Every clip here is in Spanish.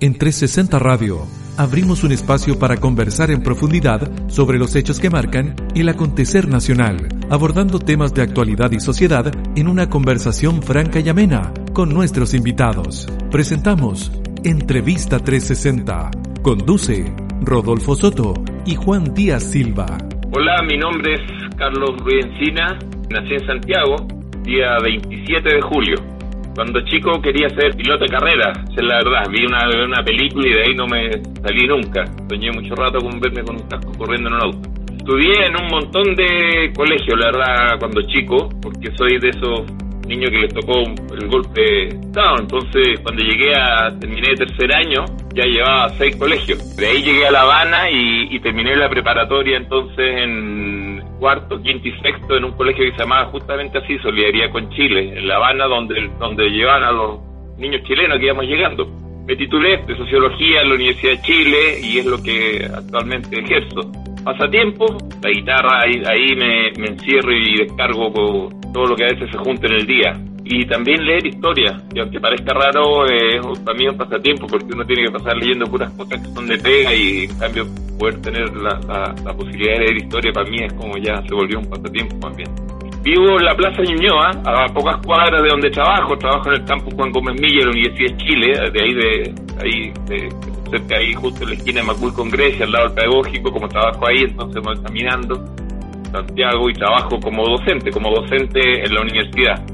En 360 Radio abrimos un espacio para conversar en profundidad sobre los hechos que marcan el acontecer nacional, abordando temas de actualidad y sociedad en una conversación franca y amena con nuestros invitados. Presentamos Entrevista 360. Conduce Rodolfo Soto y Juan Díaz Silva. Hola, mi nombre es Carlos Ruiz Encina, nací en Santiago, día 27 de julio. Cuando chico quería ser piloto de carrera, es la verdad. Vi una, una película y de ahí no me salí nunca. Soñé mucho rato con verme con un casco corriendo en un auto. Estudié en un montón de colegios, la verdad, cuando chico, porque soy de esos niños que les tocó el golpe. Entonces, cuando llegué a, terminé tercer año, ya llevaba seis colegios. De ahí llegué a La Habana y, y terminé la preparatoria entonces en cuarto, quinto y sexto en un colegio que se llamaba justamente así, Solidaridad con Chile, en La Habana, donde, donde llevaban a los niños chilenos que íbamos llegando. Me titulé de Sociología en la Universidad de Chile y es lo que actualmente ejerzo. Pasatiempo, la guitarra, ahí, ahí me, me encierro y descargo todo lo que a veces se junta en el día y también leer historia, y aunque parezca raro, es para mí un pasatiempo porque uno tiene que pasar leyendo puras cosas que son de pega y en cambio poder tener la, la, posibilidad de leer historia para mí es como ya se volvió un pasatiempo también. Vivo en la Plaza Ñuñoa, a pocas cuadras de donde trabajo, trabajo en el campus Juan Gómez Milla de la Universidad de Chile, de ahí de, ahí de, cerca ahí justo en la esquina de Macul con Grecia, al lado del pedagógico, como trabajo ahí, entonces voy caminando Santiago y trabajo como docente, como docente en la universidad.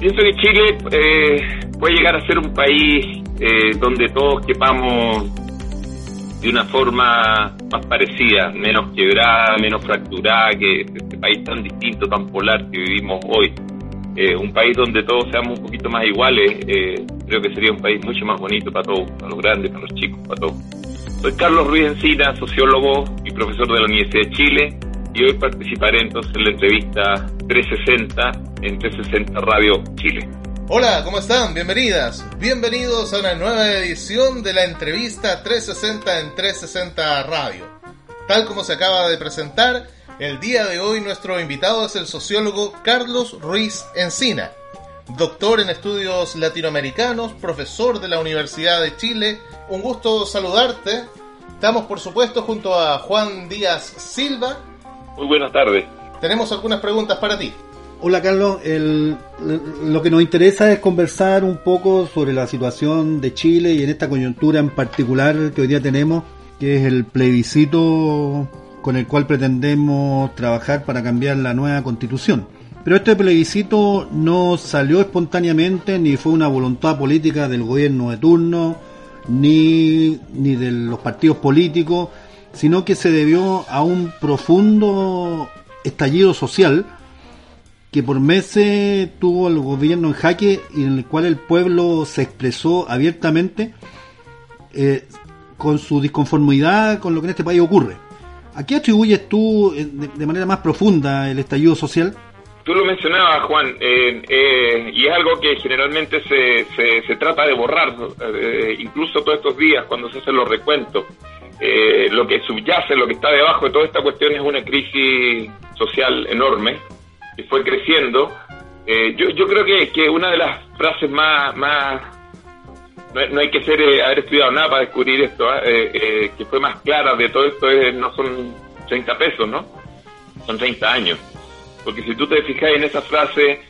Pienso que Chile eh, puede llegar a ser un país eh, donde todos quepamos de una forma más parecida, menos quebrada, menos fracturada que este país tan distinto, tan polar que vivimos hoy. Eh, un país donde todos seamos un poquito más iguales, creo que sería un país mucho más bonito para todos, para los grandes, para los chicos, para todos. Soy Carlos Ruiz Encina, sociólogo y profesor de la Universidad de Chile y hoy participaré entonces en la entrevista 360 en 360 Radio Chile. Hola, ¿cómo están? Bienvenidas, bienvenidos a una nueva edición de la entrevista 360 en 360 Radio. Tal como se acaba de presentar, el día de hoy nuestro invitado es el sociólogo Carlos Ruiz Encina, doctor en estudios latinoamericanos, profesor de la Universidad de Chile. Un gusto saludarte. Estamos por supuesto junto a Juan Díaz Silva, muy buenas tardes. Tenemos algunas preguntas para ti. Hola Carlos, lo que nos interesa es conversar un poco sobre la situación de Chile y en esta coyuntura en particular que hoy día tenemos, que es el plebiscito con el cual pretendemos trabajar para cambiar la nueva constitución. Pero este plebiscito no salió espontáneamente ni fue una voluntad política del gobierno de turno, ni, ni de los partidos políticos, sino que se debió a un profundo estallido social que por meses tuvo el gobierno en jaque y en el cual el pueblo se expresó abiertamente eh, con su disconformidad con lo que en este país ocurre. ¿A qué atribuyes tú eh, de, manera más profunda el estallido social? Tú lo mencionabas, Juan, eh, y es algo que generalmente se, se, se trata de borrar, incluso todos estos días cuando se hacen los recuentos. Eh, lo que subyace, lo que está debajo de toda esta cuestión es una crisis social enorme que fue creciendo. Eh, yo, yo creo que, que una de las frases más, más no, hay que ser eh, haber estudiado nada para descubrir esto, que fue más clara de todo esto es, no son 30 pesos, ¿no? Son 30 años. Porque si tú te fijas en esa frase,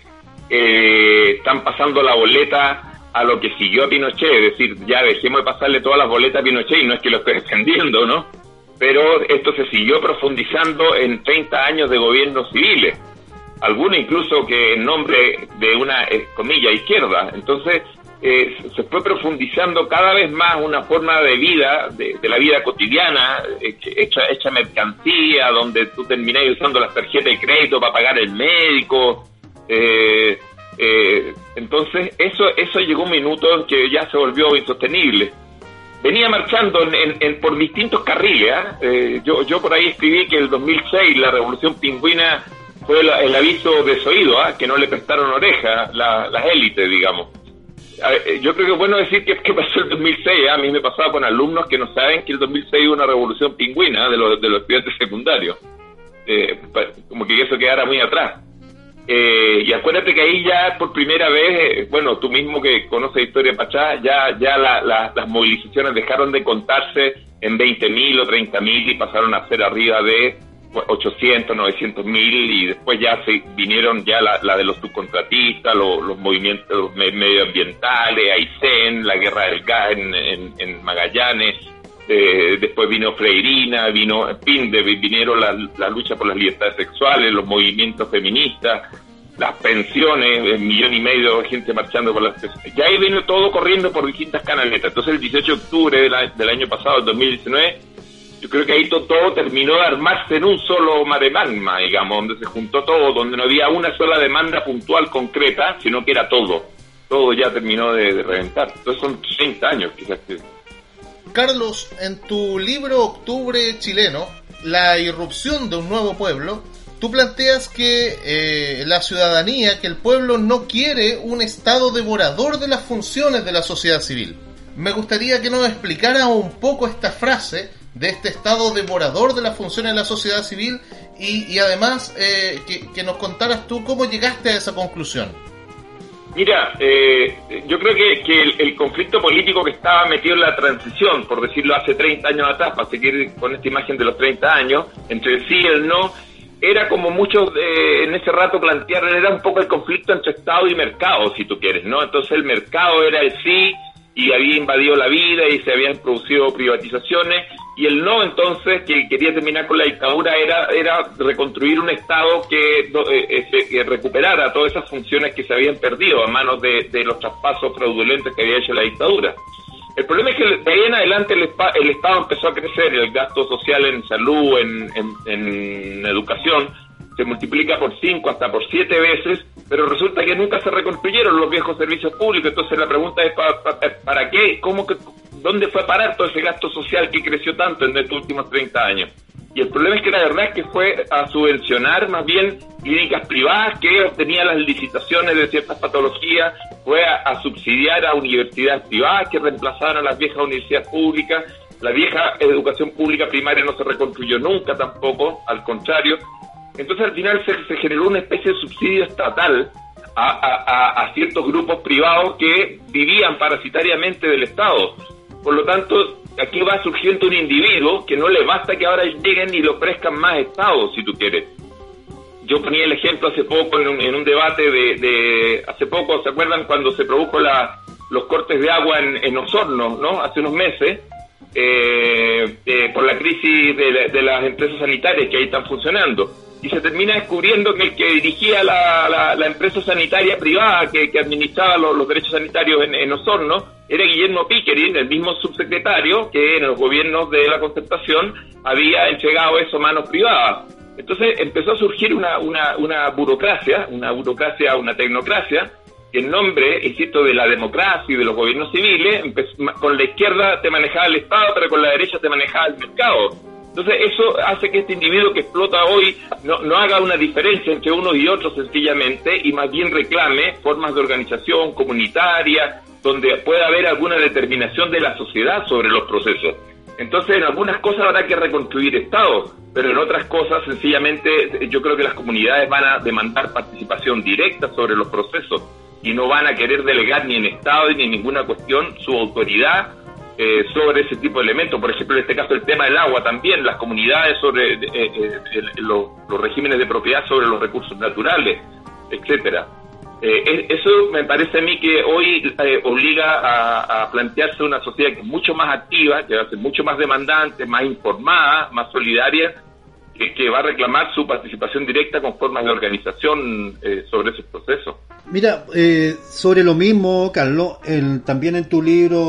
están pasando la boleta a lo que siguió a Pinochet, es decir, ya dejemos de pasarle todas las boletas a Pinochet y no es que lo esté defendiendo, ¿no? Pero esto se siguió profundizando en 30 años de gobiernos civiles, algunos incluso que en nombre de una, eh, comilla, izquierda. Entonces, eh, se fue profundizando cada vez más una forma de vida, de, la vida cotidiana, eh, hecha, hecha mercancía, donde tú terminás usando las tarjetas de crédito para pagar el médico, eh, eh, entonces, eso, eso llegó un minuto en que ya se volvió insostenible. venía marchando en, por distintos carriles. ¿ah? Eh, yo, yo por ahí escribí que el 2006 la revolución pingüina fue el, aviso desoído, ¿ah? que no le prestaron oreja las élites, digamos. Eh, yo creo que es bueno decir que, que pasó el 2006. ¿ah? A mí me pasaba con alumnos que no saben que el 2006 hubo una revolución pingüina de los, de los estudiantes secundarios. Eh, como que eso quedara muy atrás. Eh, y acuérdate que ahí ya por primera vez, eh, bueno, tú mismo que conoces Historia Pachá, ya, ya las movilizaciones dejaron de contarse en 20.000 o 30.000 y pasaron a ser arriba de 800, 900 mil y después ya se vinieron ya la, de los subcontratistas, los movimientos medioambientales, Aysén, la guerra del gas en, Magallanes, eh, después vino Freirina, vino, fin, vinieron la, la, lucha por las libertades sexuales, los movimientos feministas, las pensiones, el millón y medio de gente marchando por las pensiones. Ya ahí vino todo corriendo por distintas canaletas. Entonces el 18 de octubre del año pasado, el 2019, yo creo que ahí todo, terminó de armarse en un solo mare magma, digamos, donde se juntó todo, donde no había una sola demanda puntual concreta, sino que era todo. Todo ya terminó de, reventar. Entonces son 30 años quizás que... Carlos, en tu libro Octubre chileno, La irrupción de un nuevo pueblo, tú planteas que eh, la ciudadanía, que el pueblo no quiere un Estado devorador de las funciones de la sociedad civil. Me gustaría que nos explicara un poco esta frase de este estado devorador de las funciones de la sociedad civil y, además eh, que, nos contaras tú cómo llegaste a esa conclusión. Mira, eh, yo creo que, el, conflicto político que estaba metido en la transición, por decirlo hace 30 años atrás, para seguir con esta imagen de los 30 años, entre el sí y el no, era como muchos eh, en ese rato plantearon, era un poco el conflicto entre Estado y mercado, si tú quieres, ¿no? Entonces el mercado era el sí y había invadido la vida y se habían producido privatizaciones y el no entonces que quería terminar con la dictadura era era reconstruir un estado que, eh, que recuperara todas esas funciones que se habían perdido a manos de, los traspasos fraudulentos que había hecho la dictadura. El problema es que de ahí en adelante el, Estado empezó a crecer, el gasto social en salud, en educación, se multiplica por cinco hasta por siete veces, pero resulta que nunca se reconstruyeron los viejos servicios públicos. Entonces la pregunta es, ¿para, qué? ¿Cómo que, ¿Dónde fue a parar todo ese gasto social que creció tanto en estos últimos 30 años? Y el problema es que la verdad es que fue a subvencionar más bien clínicas privadas que obtenían las licitaciones de ciertas patologías, fue a, subsidiar a universidades privadas que reemplazaron a las viejas universidades públicas. La vieja educación pública primaria no se reconstruyó nunca tampoco, al contrario, entonces al final se, generó una especie de subsidio estatal a, ciertos grupos privados que vivían parasitariamente del Estado. Por lo tanto, aquí va surgiendo un individuo que no le basta que ahora lleguen y le ofrezcan más Estado, si tú quieres. Yo ponía el ejemplo hace poco en un, debate de, hace poco, ¿se acuerdan cuando se produjo la, los cortes de agua en, Osorno, ¿no? Hace unos meses, eh, eh, por la crisis de, de las empresas sanitarias que ahí están funcionando y se termina descubriendo que el que dirigía la, la, empresa sanitaria privada que, administraba los, derechos sanitarios en, Osorno era Guillermo Pickering, el mismo subsecretario que en los gobiernos de la concertación había entregado eso a manos privadas. Entonces empezó a surgir una, una, una burocracia, una burocracia, una tecnocracia, que en nombre, insisto, de la democracia y de los gobiernos civiles, con la izquierda te manejaba el Estado, pero con la derecha te manejaba el mercado entonces eso hace que este individuo que explota hoy no, haga una diferencia entre unos y otros sencillamente y más bien reclame formas de organización comunitaria donde pueda haber alguna determinación de la sociedad sobre los procesos. Entonces, en algunas cosas habrá que reconstruir Estado, pero en otras cosas, sencillamente, yo creo que las comunidades van a demandar participación directa sobre los procesos y no van a querer delegar ni en Estado ni en ninguna cuestión su autoridad eh, sobre ese tipo de elementos. Por ejemplo, en este caso el tema del agua también, las comunidades sobre eh, eh, los, regímenes de propiedad sobre los recursos naturales, etcétera. eso me parece a mí que hoy obliga a, a, plantearse una sociedad que es mucho más activa, que va a ser mucho más demandante, más informada, más solidaria que, va a reclamar su participación directa con formas de organización eh, sobre ese proceso. Mira, eh, sobre lo mismo, Carlos, también en tu libro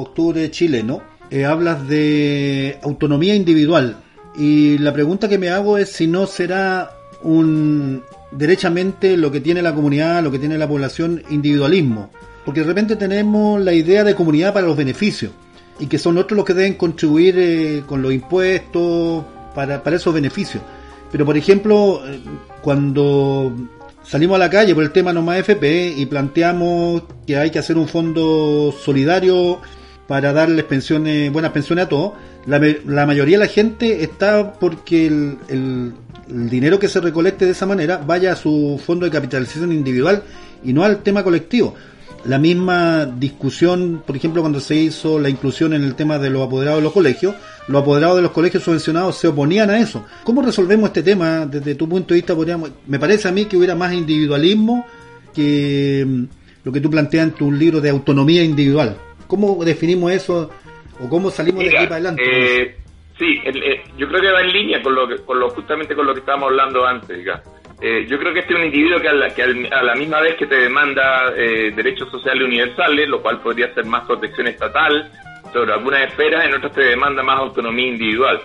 Octubre Chileno, eh, hablas de autonomía individual. Y la pregunta que me hago es si no será un derechamente lo que tiene la comunidad, lo que tiene la población, individualismo. Porque de repente tenemos la idea de comunidad para los beneficios. y que son otros los que deben contribuir con los impuestos para, esos beneficios. Pero, por ejemplo, eh, cuando salimos a la calle por el tema no más FP y planteamos que hay que hacer un fondo solidario para darles pensiones, buenas pensiones a todos, la, mayoría de la gente está porque el, el, dinero que se recolecte de esa manera vaya a su fondo de capitalización individual y no al tema colectivo. La misma discusión, por ejemplo, cuando se hizo la inclusión en el tema de los apoderados de los colegios, los apoderados de los colegios subvencionados se oponían a eso. ¿Cómo resolvemos este tema desde tu punto de vista? Podríamos, me parece a mí que hubiera más individualismo que mm, lo que tú planteas en tu libro de autonomía individual. ¿Cómo definimos eso o cómo salimos Mira, de aquí para adelante? Eh, sí, el, eh, yo creo que va en línea con lo, que, con lo justamente con lo que estábamos hablando antes. Eh, yo creo que este es un individuo que a la, que a la misma vez que te demanda eh, derechos sociales universales, lo cual podría ser más protección estatal sobre algunas esferas, en otras te demanda más autonomía individual.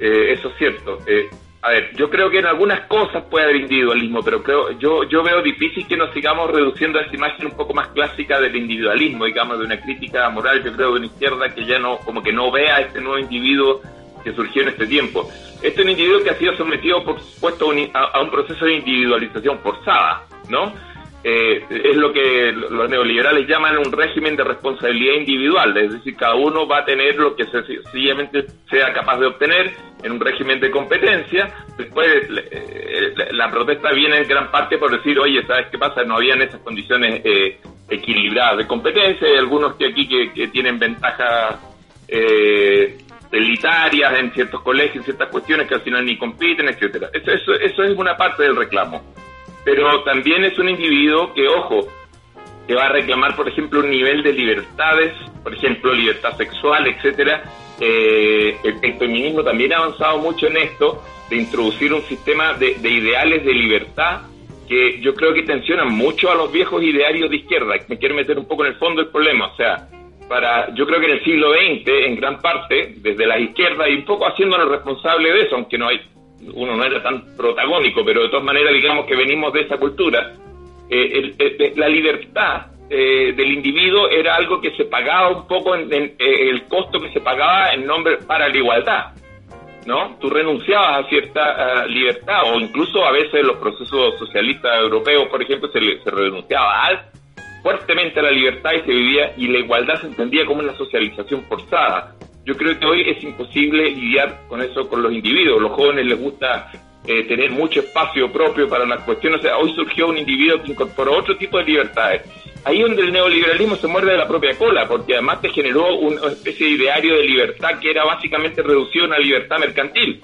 Eh, eso es cierto. Eh, a ver, yo creo que en algunas cosas puede haber individualismo, pero creo yo yo veo difícil que nos sigamos reduciendo a esa imagen un poco más clásica del individualismo, digamos, de una crítica moral, yo creo, de una izquierda que ya no, como que no vea este nuevo individuo que surgió en este tiempo. Este es un individuo que ha sido sometido, por supuesto, a, a un proceso de individualización forzada, ¿no? Eh, es lo que los neoliberales llaman un régimen de responsabilidad individual, es decir, cada uno va a tener lo que sencillamente sea capaz de obtener en un régimen de competencia. Después eh, la protesta viene en gran parte por decir, oye, ¿sabes qué pasa? No habían esas condiciones eh, equilibradas de competencia, hay algunos que aquí que, que tienen ventajas eh, elitarias en ciertos colegios, en ciertas cuestiones que al final ni compiten, etcétera. Eso, eso, eso es una parte del reclamo pero también es un individuo que, ojo, que va a reclamar, por ejemplo, un nivel de libertades, por ejemplo, libertad sexual, etcétera. Eh, el, feminismo también ha avanzado mucho en esto, de introducir un sistema de, de, ideales de libertad que yo creo que tensionan mucho a los viejos idearios de izquierda. Me quiero meter un poco en el fondo del problema, o sea, para, yo creo que en el siglo XX, en gran parte, desde la izquierda, y un poco haciéndonos responsable de eso, aunque no hay uno no era tan protagónico, pero de todas maneras digamos que venimos de esa cultura, eh, el, la libertad eh, del individuo era algo que se pagaba un poco en, eh, el costo que se pagaba en nombre para la igualdad. ¿No? Tú renunciabas a cierta libertad, o incluso a veces en los procesos socialistas europeos, por ejemplo, se, se renunciaba fuertemente a la libertad y se vivía, y la igualdad se entendía como una socialización forzada yo creo que hoy es imposible lidiar con eso con los individuos. Los jóvenes les gusta eh, tener mucho espacio propio para las cuestiones. O sea, hoy surgió un individuo que incorporó otro tipo de libertades. Ahí donde el neoliberalismo se muerde de la propia cola, porque además te generó una especie de ideario de libertad que era básicamente reducido a una libertad mercantil.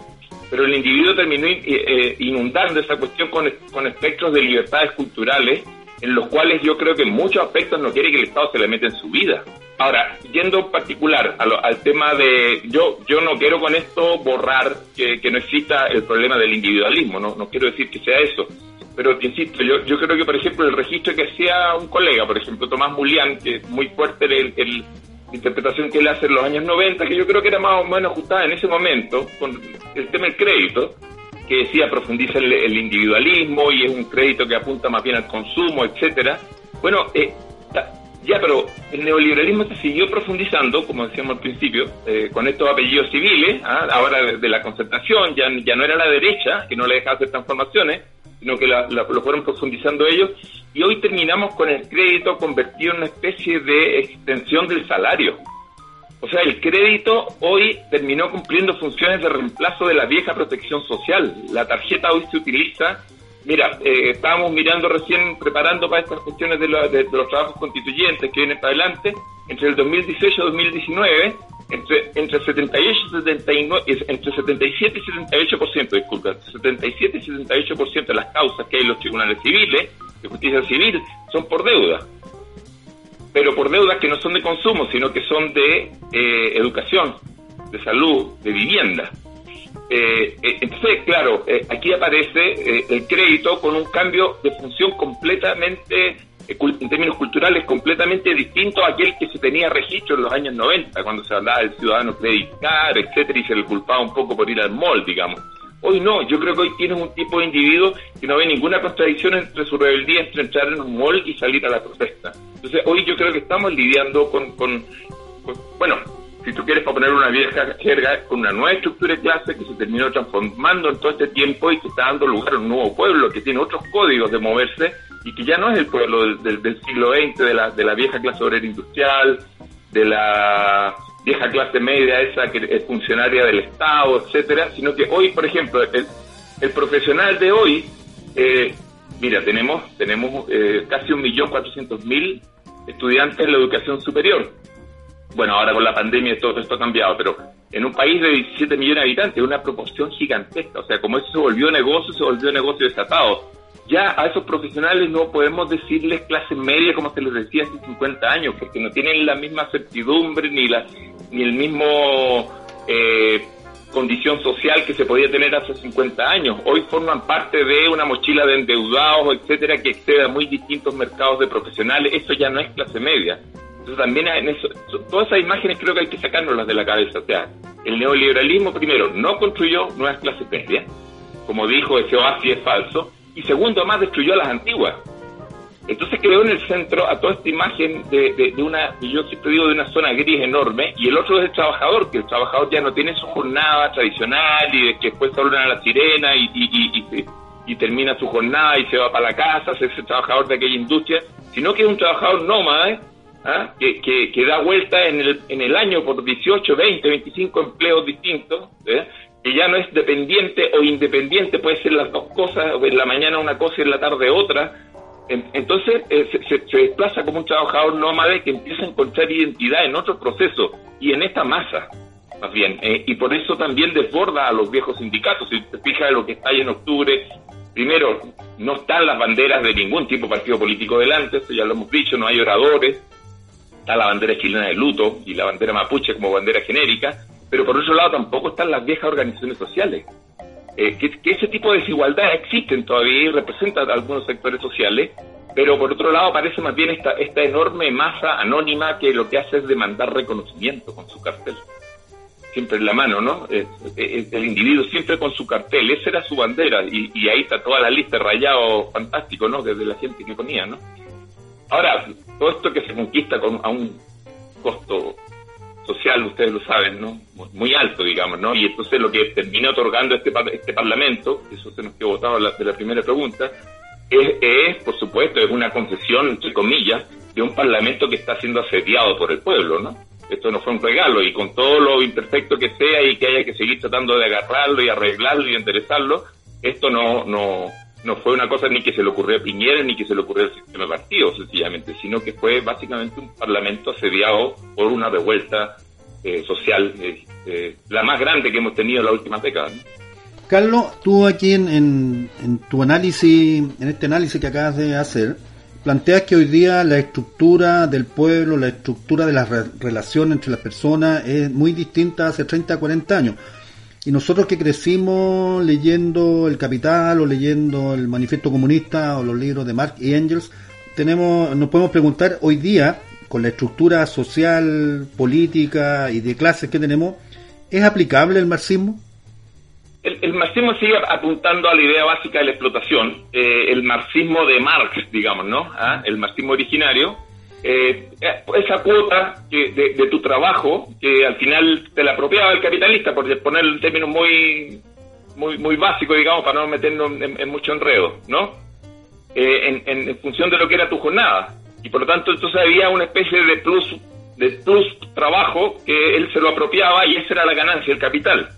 Pero el individuo terminó eh, inundando esa cuestión con, con espectros de libertades culturales, en los cuales yo creo que en muchos aspectos no quiere que el Estado se le meta en su vida. Ahora, yendo en particular a lo, al tema de, yo yo no quiero con esto borrar que, que, no exista el problema del individualismo, no, no quiero decir que sea eso, pero insisto, yo, yo creo que por ejemplo el registro que hacía un colega, por ejemplo Tomás Mulián, que es muy fuerte el, el interpretación que él hace en los años 90, que yo creo que era más o menos ajustada en ese momento, con el tema del crédito, que decía profundiza el, individualismo y es un crédito que apunta más bien al consumo, etcétera. Bueno, eh, ya, pero el neoliberalismo se siguió profundizando, como decíamos al principio, eh, con estos apellidos civiles, ¿ah? ahora de, la concertación, ya, ya no era la derecha, que no le dejaba hacer transformaciones, sino que la, lo fueron profundizando ellos, y hoy terminamos con el crédito convertido en una especie de extensión del salario. O sea, el crédito hoy terminó cumpliendo funciones de reemplazo de la vieja protección social. La tarjeta hoy se utiliza Mira, eh, estábamos mirando recién, preparando para estas cuestiones de, lo, de, los trabajos constituyentes que vienen para adelante, entre el 2018 y 2019, entre, entre, 78 y 79, entre 77 y 78%, disculpa, 77 y 78% de las causas que hay en los tribunales civiles, de justicia civil, son por deuda. Pero por deudas que no son de consumo, sino que son de eh, educación, de salud, de vivienda. Eh, eh, entonces, claro, eh, aquí aparece eh, el crédito con un cambio de función completamente, en términos culturales, completamente distinto a aquel que se tenía registro en los años 90, cuando se hablaba del ciudadano creditar, etcétera, y se le culpaba un poco por ir al mall, digamos. Hoy no, yo creo que hoy tienes un tipo de individuo que no ve ninguna contradicción entre su rebeldía entre entrar en un mall y salir a la protesta. Entonces, hoy yo creo que estamos lidiando con, con, con bueno, tú quieres poner una vieja jerga con una nueva estructura de clase que se terminó transformando en todo este tiempo y que está dando lugar a un nuevo pueblo que tiene otros códigos de moverse y que ya no es el pueblo del, del, siglo XX, de la, de la vieja clase obrera industrial, de la vieja clase media, esa que es funcionaria del Estado, etcétera, sino que hoy, por ejemplo, el, el profesional de hoy, eh, mira, tenemos, tenemos eh, casi un millón cuatrocientos mil estudiantes en la educación superior. Bueno, ahora con la pandemia todo esto ha cambiado, pero en un país de 17 millones de habitantes, una proporción gigantesca. O sea, como eso se volvió negocio, se volvió negocio desatado. Ya a esos profesionales no podemos decirles clase media como se les decía hace 50 años, porque no tienen la misma certidumbre ni, la, ni el mismo eh, condición social que se podía tener hace 50 años. Hoy forman parte de una mochila de endeudados, etcétera, que excede a muy distintos mercados de profesionales. Eso ya no es clase media. Entonces también en eso, todas esas imágenes creo que hay que sacárnoslas de la cabeza. O sea, el neoliberalismo primero no construyó nuevas clases medias, como dijo ese oasis es falso, y segundo además destruyó a las antiguas. Entonces creó en el centro a toda esta imagen de, de, una, yo siempre digo, de una zona gris enorme, y el otro es el trabajador, que el trabajador ya no tiene su jornada tradicional y de que después hablan a la sirena y, y, y, termina su jornada y se va para la casa, es ese trabajador de aquella industria, sino que es un trabajador nómada ¿ah? que, que, da vuelta en el, en el año por 18, 20, 25 empleos distintos, ¿eh? Ya no es dependiente o independiente, puede ser las dos cosas, en la mañana una cosa y en la tarde otra, entonces eh, se, desplaza como un trabajador nómade que empieza a encontrar identidad en otro proceso y en esta masa, más bien. Eh, y por eso también desborda a los viejos sindicatos. Si te fijas en lo que está ahí en octubre, primero, no están las banderas de ningún tipo de partido político delante, eso ya lo hemos dicho, no hay oradores. Está la bandera chilena de luto y la bandera mapuche como bandera genérica, pero por otro lado tampoco están las viejas organizaciones sociales eh, que, ese tipo de desigualdad existen todavía y representan algunos sectores sociales, pero por otro lado aparece más bien esta, esta enorme masa anónima que lo que hace es demandar reconocimiento con su cartel. Siempre en la mano, ¿no? el individuo siempre con su cartel, esa era su bandera, y, ahí está toda la lista rayado fantástico, ¿no? Desde la gente que ponía, ¿no? Ahora, todo esto que se conquista con, a un costo social, ustedes lo saben, ¿no? Muy alto, digamos, ¿no? Y entonces lo que termina otorgando este, este Parlamento, eso se nos quedó votado de la primera pregunta, es, por supuesto, es una concesión, entre comillas, de un Parlamento que está siendo asediado por el pueblo, ¿no? Esto no fue un regalo y con todo lo imperfecto que sea y que haya que seguir tratando de agarrarlo y arreglarlo y enderezarlo, esto no, no, no fue una cosa ni que se le ocurrió a Piñera ni que se le ocurrió al sistema de partidos, sencillamente, sino que fue básicamente un parlamento asediado por una revuelta eh, social, eh, la más grande que hemos tenido en la última década. Carlos, tú aquí en, en, tu análisis, en este análisis que acabas de hacer, planteas que hoy día la estructura del pueblo, la estructura de las relaciones entre las personas es muy distinta hace 30, 40 años. Y nosotros que crecimos leyendo El Capital o leyendo el Manifiesto Comunista o los libros de Marx y Engels, tenemos, nos podemos preguntar hoy día, con la estructura social, política y de clases que tenemos, ¿es aplicable el marxismo? El, marxismo sigue apuntando a la idea básica de la explotación, eh, el marxismo de Marx, digamos, ¿no? ¿Ah? El marxismo originario, eh, esa cuota de, tu trabajo que al final te la apropiaba el capitalista, por poner el término muy, muy, muy básico, digamos, para no meternos en, mucho enredo, ¿no? Eh, en, función de lo que era tu jornada. Y por lo tanto, entonces había una especie de plus, de plus trabajo que él se lo apropiaba y esa era la ganancia, el capital.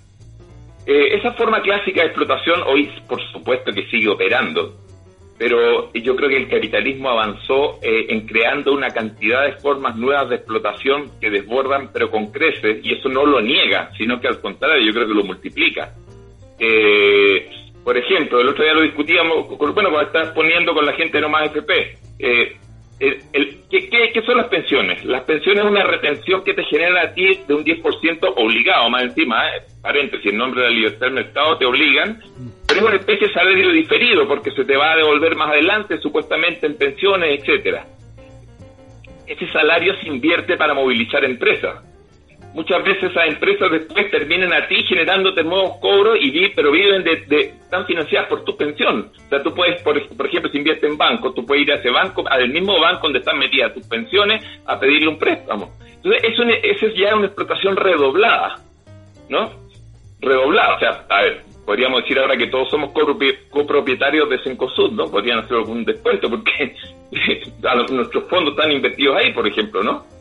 Eh, esa forma clásica de explotación hoy, por supuesto, que sigue operando pero yo creo que el capitalismo avanzó eh, en creando una cantidad de formas nuevas de explotación que desbordan, pero con creces, y eso no lo niega, sino que al contrario, yo creo que lo multiplica. Eh, por ejemplo, el otro día lo discutíamos, bueno, cuando estás poniendo con la gente no más FP, eh, el, ¿qué, son las pensiones? Las pensiones es una retención que te genera a ti de un 10% obligado, más encima, ¿eh? paréntesis, en nombre de la libertad del mercado te obligan, pero es una especie de salario diferido porque se te va a devolver más adelante, supuestamente en pensiones, etcétera. Ese salario se invierte para movilizar empresas. Muchas veces esas empresas después terminan a ti generándote nuevos cobros, y vi, pero viven de, de, están financiadas por tu pensión. O sea, tú puedes, por, por ejemplo, si inviertes en banco, tú puedes ir a ese banco, al mismo banco donde están metidas tus pensiones, a pedirle un préstamo. Entonces, eso, eso es ya una explotación redoblada, ¿no? Redoblada. O sea, a ver, podríamos decir ahora que todos somos copropietarios de Sencosud, ¿no? Podrían hacer algún descuento porque nuestros fondos están invertidos ahí, por ejemplo, ¿no?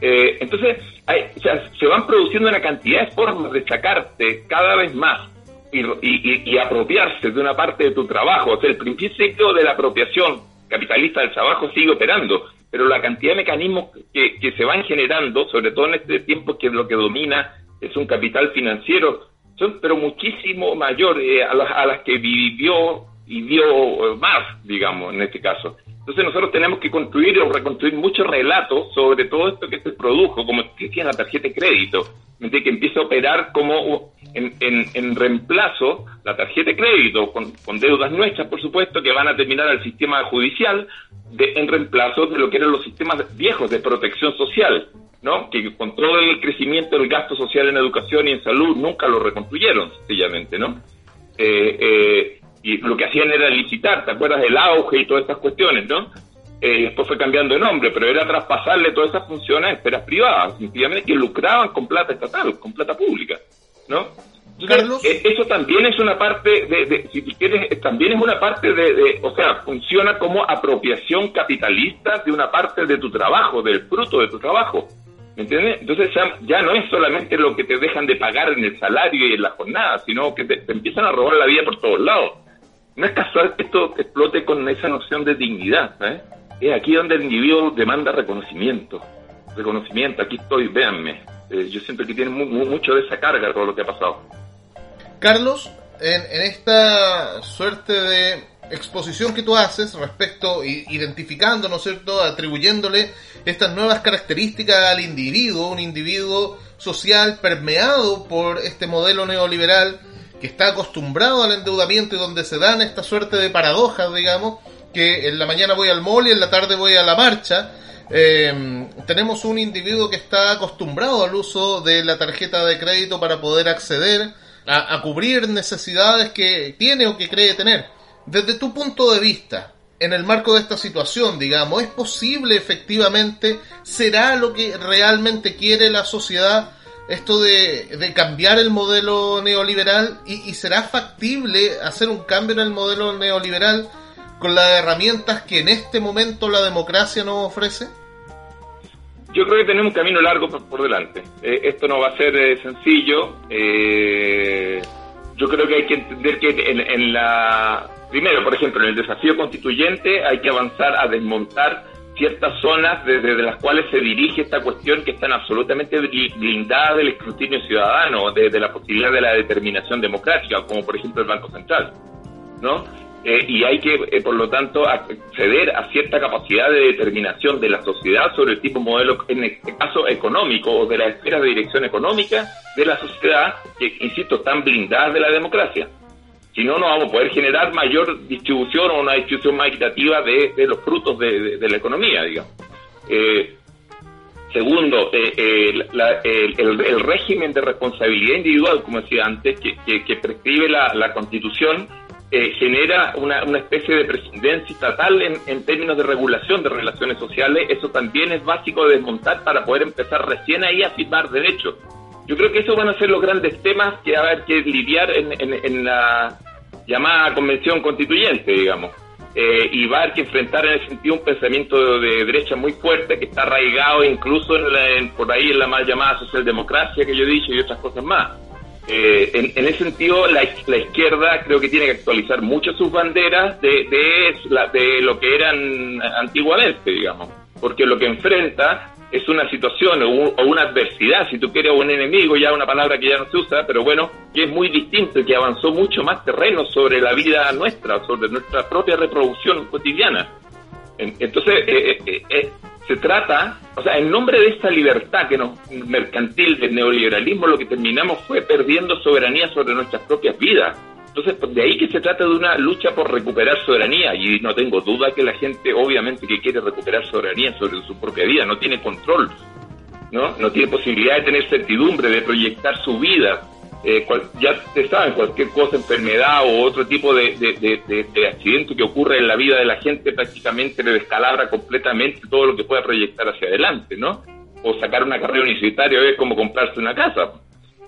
Eh, entonces, se van produciendo una cantidad de formas de sacarte cada vez más y, apropiarse de una parte de tu trabajo. O sea, el principio de la apropiación capitalista del trabajo sigue operando, pero la cantidad de mecanismos que, que se van generando, sobre todo en este tiempo que lo que domina es un capital financiero, son pero muchísimo mayor eh, a, las, a las que vivió y vio más, digamos, en este caso. Entonces nosotros tenemos que construir o reconstruir muchos relatos sobre todo esto que se produjo, como que tiene la tarjeta de crédito, que empieza a operar como en, en, reemplazo la tarjeta de crédito, con, deudas nuestras, por supuesto, que van a terminar al sistema judicial, de, en reemplazo de lo que eran los sistemas viejos de protección social, ¿no? que con todo el crecimiento del gasto social en educación y en salud nunca lo reconstruyeron, sencillamente, ¿no? Eh, eh, y lo que hacían era licitar, ¿te acuerdas del auge y todas estas cuestiones, no? Eh, después fue cambiando de nombre, pero era traspasarle todas esas funciones a esferas privadas, simplemente que lucraban con plata estatal, con plata pública, ¿no? Carlos. Eh, eso también es una parte de, si quieres, también es una parte de, de, o sea, funciona como apropiación capitalista de una parte de tu trabajo, del fruto de tu trabajo. ¿Me entiendes? Entonces ya, no es solamente lo que te dejan de pagar en el salario y en la jornada, sino que te empiezan a robar la vida por todos lados no es casual que esto explote con esa noción de dignidad. ¿eh? Es aquí donde el individuo demanda reconocimiento. Reconocimiento, aquí estoy, véanme. Eh, yo siento que tiene mucho de esa carga todo lo que ha pasado. Carlos, en, esta suerte de exposición que tú haces respecto, identificando, ¿no es cierto?, atribuyéndole estas nuevas características al individuo, un individuo social permeado por este modelo neoliberal que está acostumbrado al endeudamiento y donde se dan esta suerte de paradojas, digamos, que en la mañana voy al mall y en la tarde voy a la marcha. Eh, tenemos un individuo que está acostumbrado al uso de la tarjeta de crédito para poder acceder a, a cubrir necesidades que tiene o que cree tener. Desde tu punto de vista, en el marco de esta situación, digamos, ¿es posible efectivamente? ¿Será lo que realmente quiere la sociedad? Esto de, cambiar el modelo neoliberal y, será factible hacer un cambio en el modelo neoliberal con las herramientas que en este momento la democracia nos ofrece? Yo creo que tenemos un camino largo por, delante. Eh, esto no va a ser eh, sencillo. Eh, yo creo que hay que entender que en la... Primero, por ejemplo, en el desafío constituyente hay que avanzar a desmontar ciertas zonas desde las cuales se dirige esta cuestión que están absolutamente blindadas del escrutinio ciudadano, de, la posibilidad de la determinación democrática, como por ejemplo el Banco Central, ¿no? Eh, y hay que, eh, por lo tanto, acceder a cierta capacidad de determinación de la sociedad sobre el tipo de modelo, en este caso económico, o de la esfera de dirección económica de la sociedad, que, insisto, están blindadas de la democracia. Si no, no vamos a poder generar mayor distribución o una distribución más equitativa de, los frutos de, la economía, digamos. Eh, segundo, eh, eh, el, régimen de responsabilidad individual, como decía antes, que, prescribe la, Constitución, genera una, especie de presidencia estatal en, en, términos de regulación de relaciones sociales. Eso también es básico de desmontar para poder empezar recién ahí a firmar derechos. Yo creo que esos van a ser los grandes temas que va a haber que lidiar en, la llamada convención constituyente, digamos. Eh, y va a que enfrentar en ese sentido un pensamiento de, derecha muy fuerte que está arraigado incluso en, por ahí en la mal llamada socialdemocracia que yo he dicho y otras cosas más. Eh, en, ese sentido, la, izquierda creo que tiene que actualizar mucho sus banderas de, de, de lo que eran antiguamente, digamos, porque lo que enfrenta es una situación o, una adversidad, si tú quieres, o un enemigo, ya una palabra que ya no se usa, pero bueno, que es muy distinto y que avanzó mucho más terreno sobre la vida nuestra, sobre nuestra propia reproducción cotidiana. Entonces, eh, eh, eh, se trata, o sea, en nombre de esta libertad que nos mercantil del neoliberalismo, lo que terminamos fue perdiendo soberanía sobre nuestras propias vidas entonces, pues, de ahí que se trata de una lucha por recuperar soberanía, y no tengo duda que la gente, obviamente, que quiere recuperar soberanía sobre su propia vida, no tiene control ¿no? No tiene posibilidad de tener certidumbre, de proyectar su vida. Eh, ya te saben, cualquier cosa, enfermedad o otro tipo de, de, accidente que ocurre en la vida de la gente prácticamente le descalabra completamente todo lo que pueda proyectar hacia adelante, ¿no? O sacar una carrera universitaria es como comprarse una casa,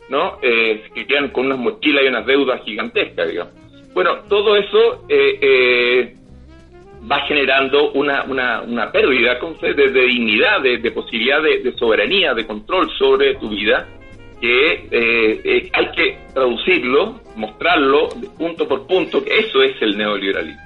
¿no? Eh, que quedan con unas mochilas y unas deudas gigantescas, digamos. Bueno, todo eso eh, eh, va generando una, una, una pérdida de dignidad, de, posibilidad de, soberanía, de control sobre tu vida, que eh, eh, hay que traducirlo, mostrarlo punto por punto, eso es el neoliberalismo.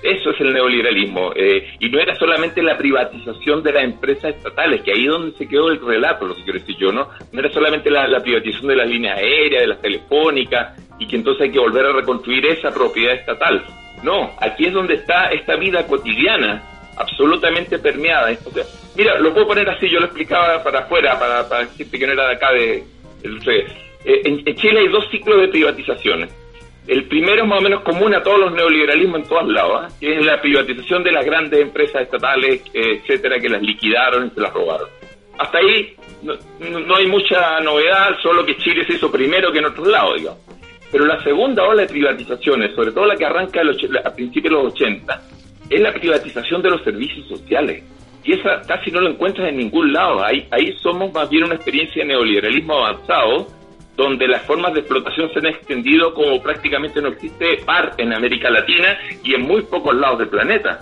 Eso es el neoliberalismo. Eh, y no era solamente la privatización de las empresas estatales, que ahí es donde se quedó el relato, lo que quiero decir yo, ¿no? No era solamente la, la privatización de las líneas aéreas, de las telefónicas, y que entonces hay que volver a reconstruir esa propiedad estatal. No, aquí es donde está esta vida cotidiana, absolutamente permeada. mira, lo puedo poner así, yo lo explicaba para afuera, para, para gente que no era de acá, de, eh, en, Chile hay dos ciclos de privatizaciones. El primero es más o menos común a todos los neoliberalismos en todos lados, ¿ah? que es la privatización de las grandes empresas estatales, etcétera, que las liquidaron y se las robaron. Hasta ahí no, no, hay mucha novedad, solo que Chile se hizo primero que en otros lados, digamos. Pero la segunda ola de privatizaciones, sobre todo la que arranca a principios de los 80, es la privatización de los servicios sociales. Y esa casi no lo encuentras en ningún lado. Ahí, ahí somos más bien una experiencia de neoliberalismo avanzado, donde las formas de explotación se han extendido como prácticamente no existe par en América Latina y en muy pocos lados del planeta.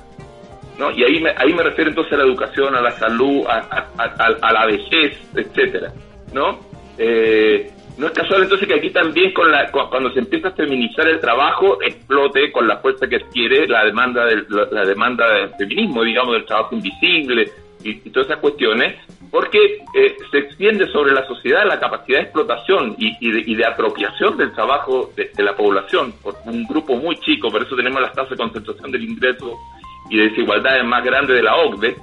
¿no? Y ahí me, ahí me refiero entonces a la educación, a la salud, a, la vejez, etcétera, ¿no? Eh, no es casual entonces que aquí también con la, cuando se empieza a feminizar el trabajo explote con la fuerza que adquiere la demanda del, la, demanda del feminismo, digamos, del trabajo invisible y, todas esas cuestiones, porque eh, se extiende sobre la sociedad la capacidad de explotación y, de, apropiación del trabajo de, la población por un grupo muy chico, por eso tenemos las tasas de concentración del ingreso y de desigualdades más grandes de la OCDE,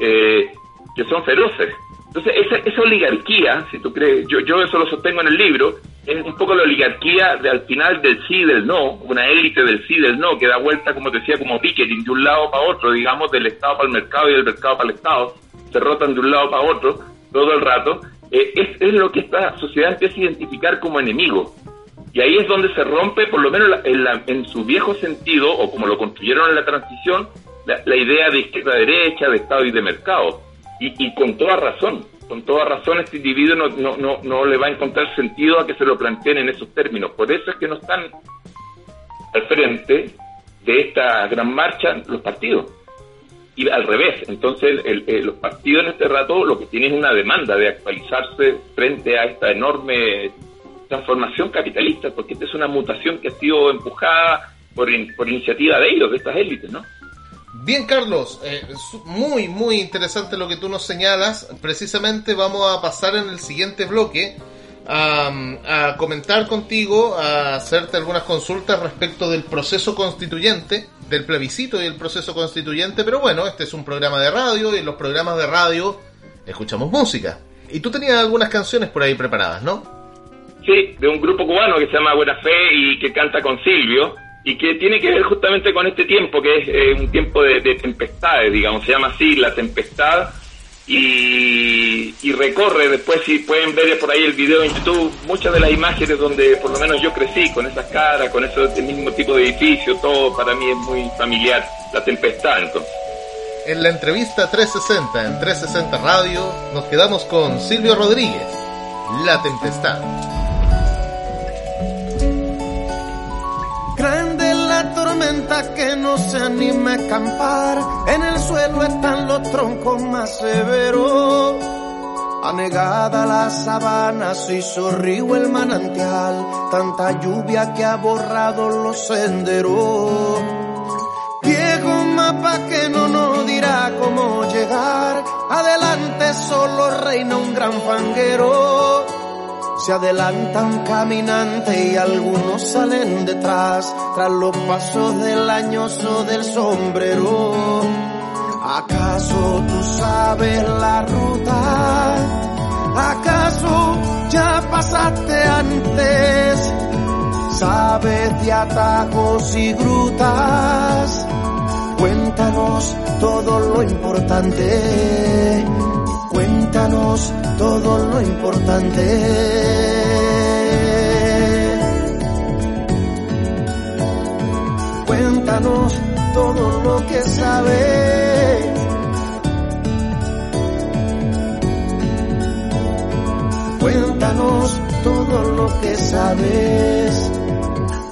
eh, que son feroces. Entonces, esa, esa oligarquía, si tú crees, yo, yo eso lo sostengo en el libro, es un poco la oligarquía de, al final del sí y del no, una élite del sí del no, que da vuelta, como te decía, como picketing de un lado para otro, digamos, del Estado para el mercado y del mercado para el Estado, se rotan de un lado para otro todo el rato, eh, es, lo que esta sociedad empieza a identificar como enemigo. Y ahí es donde se rompe, por lo menos en, en su viejo sentido, o como lo construyeron en la transición, la, la idea de izquierda-derecha, de Estado y de mercado y, con toda razón, con toda razón este individuo no, no, no, no le va a encontrar sentido a que se lo planteen en esos términos. Por eso es que no están al frente de esta gran marcha los partidos. Y al revés, entonces los partidos en este rato lo que tienen es una demanda de actualizarse frente a esta enorme transformación capitalista, porque esta es una mutación que ha sido empujada por, por iniciativa de ellos, de estas élites, ¿no? Bien, Carlos, eh, muy, muy interesante lo que tú nos señalas. Precisamente vamos a pasar en el siguiente bloque a, comentar contigo, a hacerte algunas consultas respecto del proceso constituyente, del plebiscito y el proceso constituyente. Pero bueno, este es un programa de radio y en los programas de radio escuchamos música. Y tú tenías algunas canciones por ahí preparadas, ¿no? Sí, de un grupo cubano que se llama Buena Fe y que canta con Silvio y que tiene que ver justamente con este tiempo, que es eh, un tiempo de, tempestades, digamos, se llama así, la tempestad, y, recorre después, si pueden ver por ahí el video en YouTube, muchas de las imágenes donde por lo menos yo crecí, con esas caras, con ese mismo tipo de edificio, todo para mí es muy familiar, la tempestad entonces. En la entrevista 360 en 360 Radio nos quedamos con Silvio Rodríguez, La Tempestad. No se anime a acampar. En el suelo están los troncos más severos. Anegada la sabana se hizo río el manantial. Tanta lluvia que ha borrado los senderos. Viejo mapa que no nos dirá cómo llegar. Adelante solo reina un gran fanguero se adelantan caminante y algunos salen detrás, tras los pasos del añoso del sombrero. ¿Acaso tú sabes la ruta? ¿Acaso ya pasaste antes? ¿Sabes de atajos y grutas? Cuéntanos todo lo importante. Cuéntanos todo lo importante. Cuéntanos todo lo que sabes. Cuéntanos todo lo que sabes.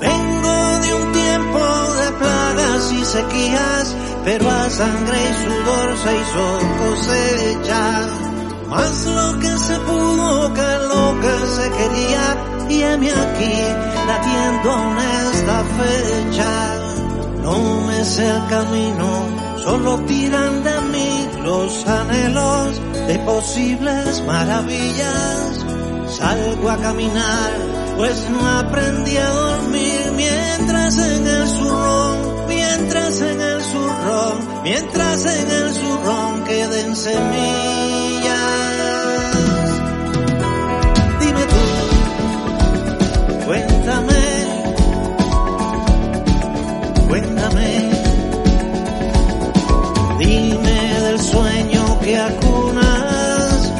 Vengo de un tiempo de plagas y sequías, pero a sangre y sudor se hizo cosecha. Más lo que se pudo que lo que se quería, y heme aquí latiendo en esta fecha. No me sé el camino, solo tiran de mí los anhelos de posibles maravillas. Salgo a caminar, pues no aprendí a dormir mientras en el zurrón, mientras en el zurrón, mientras en el zurrón queden Dime tú, cuéntame, cuéntame, dime del sueño que acunas,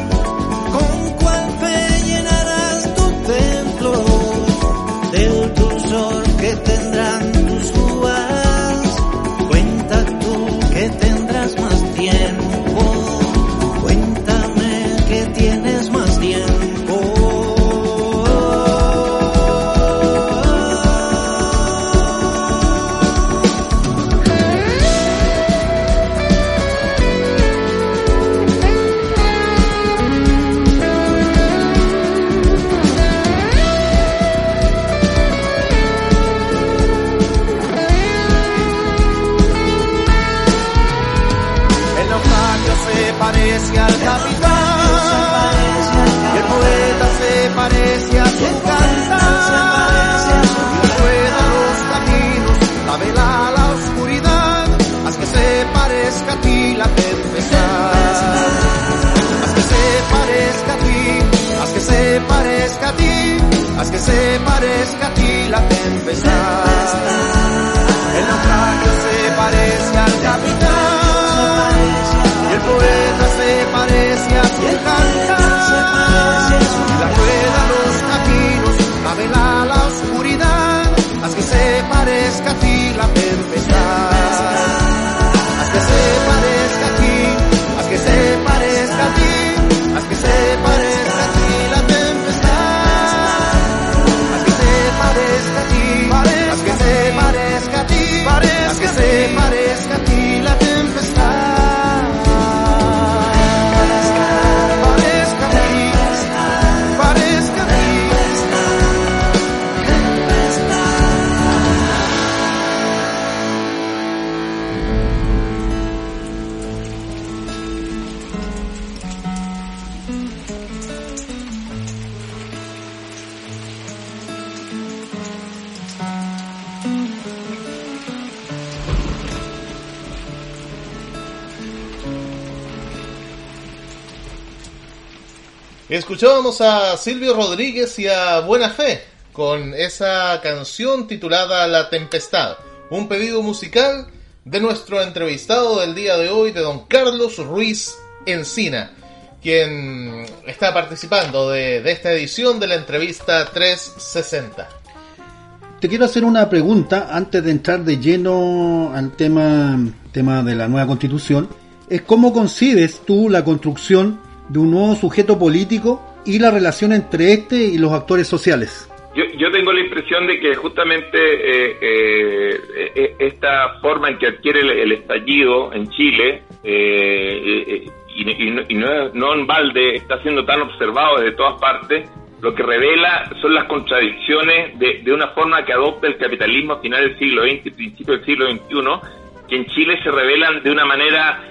con cuál fe llenarás tu templo, del dulzor que tendrán Escuchábamos a Silvio Rodríguez y a Buena Fe con esa canción titulada La Tempestad, un pedido musical de nuestro entrevistado del día de hoy, de don Carlos Ruiz Encina, quien está participando de, de esta edición de la entrevista 360. Te quiero hacer una pregunta antes de entrar de lleno al tema, tema de la nueva constitución. Cómo concibes tú la construcción de un nuevo sujeto político y la relación entre este y los actores sociales. Yo, yo tengo la impresión de que justamente eh, eh, eh, esta forma en que adquiere el, estallido en Chile, eh, eh, y, y no- y no, no en balde, está siendo tan observado desde todas partes, lo que revela son las contradicciones de, de una forma que adopta el capitalismo a final del siglo XX y principio del siglo XXI, que en Chile se revelan de una manera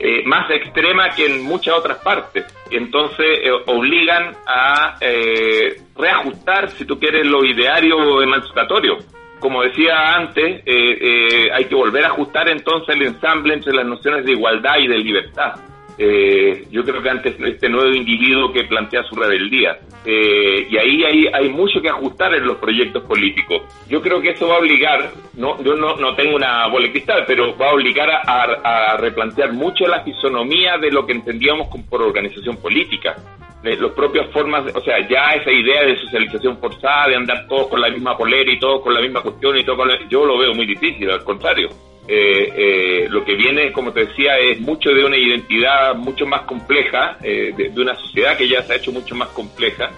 eh, más extrema que en muchas otras partes. Entonces eh, obligan a eh, reajustar, si tú quieres, lo ideario emancipatorio. Como decía antes, eh, eh, hay que volver a ajustar entonces el ensamble entre las nociones de igualdad y de libertad. Eh, yo creo que antes este nuevo individuo que plantea su rebeldía. Eh, y ahí hay, hay mucho que ajustar en los proyectos políticos. Yo creo que eso va a obligar, no, yo no, no tengo una bola de cristal, pero va a obligar a, replantear mucho la fisonomía de lo que entendíamos por organización política. Las propias formas, o sea, ya esa idea de socialización forzada, de andar todos con la misma polera y todos con la misma cuestión y todo yo lo veo muy difícil, al contrario eh, eh, lo que viene, como te decía, es mucho de una identidad mucho más compleja, eh, de, una sociedad que ya se ha hecho mucho más compleja,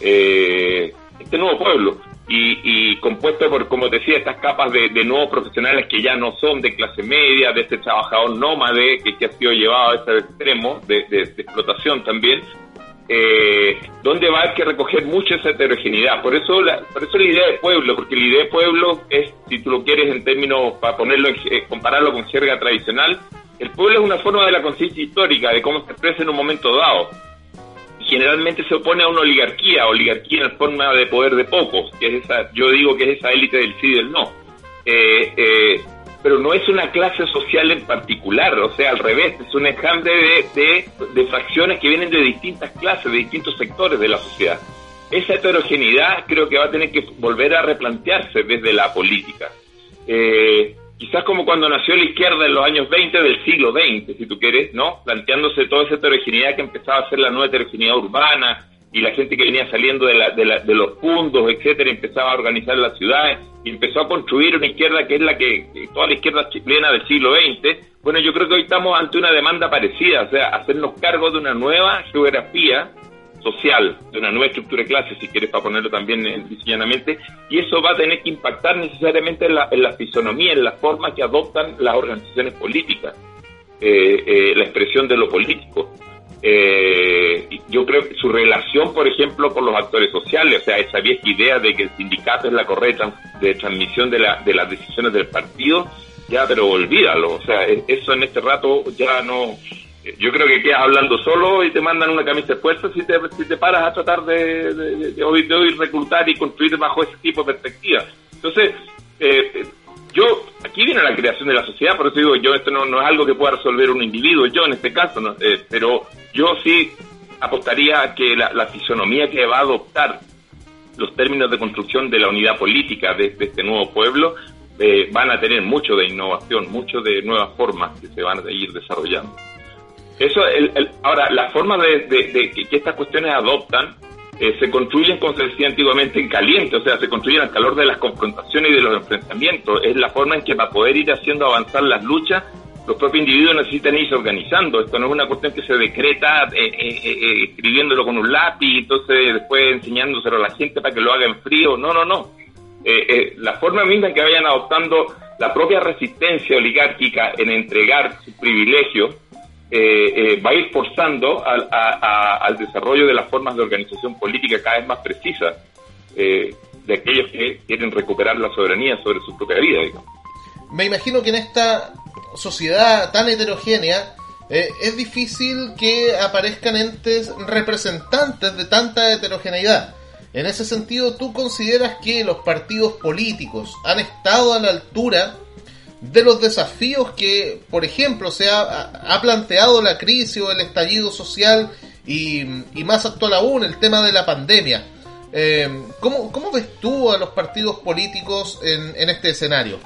eh, este nuevo pueblo, y, compuesto por, como te decía, estas capas de, nuevos profesionales que ya no son de clase media, de este trabajador nómade que, ha sido llevado a ese extremo de explotación también, eh, donde va a haber que recoger mucha esa heterogeneidad. Por eso, la, por eso la idea de pueblo, porque la idea de pueblo es, si tú lo quieres en términos, para ponerlo, eh, compararlo con jerga tradicional, el pueblo es una forma de la conciencia histórica, de cómo se expresa en un momento dado. generalmente se opone a una oligarquía, oligarquía en forma de poder de pocos, que es esa, yo digo que es esa élite del sí y del no. Eh, eh pero no es una clase social en particular, o sea, al revés, es un enjambre de, de, fracciones que vienen de distintas clases, de distintos sectores de la sociedad. Esa heterogeneidad creo que va a tener que volver a replantearse desde la política. Eh, quizás como cuando nació la izquierda en los años 20 del siglo XX, si tú quieres, ¿no? Planteándose toda esa heterogeneidad que empezaba a ser la nueva heterogeneidad urbana, y la gente que venía saliendo de, la, de, la, de los puntos, etcétera, empezaba a organizar las ciudades y empezó a construir una izquierda que es la que, toda la izquierda chilena del siglo XX. Bueno, yo creo que hoy estamos ante una demanda parecida, o sea, hacernos cargo de una nueva geografía social, de una nueva estructura de clase, si quieres, para ponerlo también llanamente, y eso va a tener que impactar necesariamente en la, en la fisonomía, en la forma que adoptan las organizaciones políticas, eh, eh, la expresión de lo político. Eh, yo creo que su relación, por ejemplo, con los actores sociales, o sea, esa vieja idea de que el sindicato es la correcta de transmisión de, la, de las decisiones del partido, ya, pero olvídalo, o sea, e, eso en este rato ya no... Yo creo que quedas hablando solo y te mandan una camisa de si te, si te paras a tratar de, de, de, hoy, reclutar y construir bajo ese tipo de perspectiva. Entonces, eh, yo, aquí viene la creación de la sociedad, por eso digo, yo esto no, no es algo que pueda resolver un individuo, yo en este caso, no, eh, pero yo sí apostaría a que la, fisonomía que va a adoptar los términos de construcción de la unidad política de, este nuevo pueblo eh, van a tener mucho de innovación, mucho de nuevas formas que se van a ir desarrollando. Eso, el, ahora, la forma de, que estas cuestiones adoptan eh, se construyen, como se decía antiguamente, en caliente, o sea, se construyen al calor de las confrontaciones y de los enfrentamientos. Es la forma en que para poder ir haciendo avanzar las luchas, los propios individuos necesitan irse organizando. Esto no es una cuestión que se decreta eh, eh, escribiéndolo con un lápiz, entonces después enseñándoselo a la gente para que lo haga en frío. No, no, no. la forma misma en que vayan adoptando la propia resistencia oligárquica en entregar sus privilegios, eh, eh, va a ir forzando al desarrollo de las formas de organización política cada vez más precisas eh, de aquellos que quieren recuperar la soberanía sobre su propia vida. Me imagino que en esta sociedad tan heterogénea es difícil que aparezcan entes representantes de tanta heterogeneidad. En ese sentido, ¿tú consideras que los partidos políticos han estado a la altura de los desafíos que, por ejemplo, se ha, planteado la crisis o el estallido social y, más actual aún el tema de la pandemia. Eh, ¿cómo, ¿Cómo ves tú a los partidos políticos en, este escenario?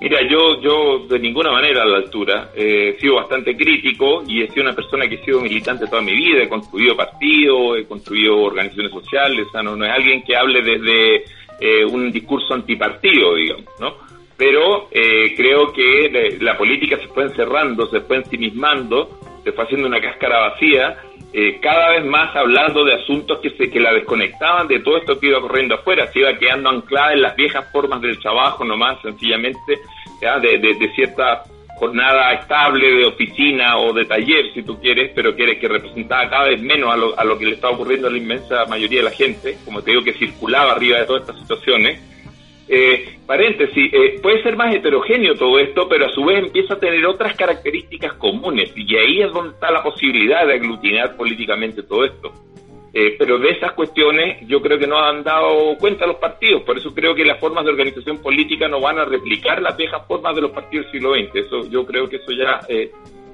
Mira, yo, yo de ninguna manera a la altura. Eh, he sido bastante crítico y he sido una persona que he sido militante toda mi vida. He construido partidos, he construido organizaciones sociales. No, no es alguien que hable desde eh, un discurso antipartido, digamos, ¿no? Pero eh, creo que la política se fue encerrando, se fue ensimismando, se fue haciendo una cáscara vacía, eh, cada vez más hablando de asuntos que, se, que la desconectaban de todo esto que iba corriendo afuera, se iba quedando anclada en las viejas formas del trabajo nomás, sencillamente, De, de, cierta jornada estable de oficina o de taller, si tú quieres, pero que, que representaba cada vez menos a lo, a lo que le estaba ocurriendo a la inmensa mayoría de la gente, como te digo, que circulaba arriba de todas estas situaciones eh, paréntesis, eh, puede ser más heterogéneo todo esto, pero a su vez empieza a tener otras características comunes y ahí es donde está la posibilidad de aglutinar políticamente todo esto. Eh, pero de esas cuestiones yo creo que no han dado cuenta los partidos, por eso creo que las formas de organización política no van a replicar las viejas formas de los partidos del siglo XX. Eso, yo creo que eso ya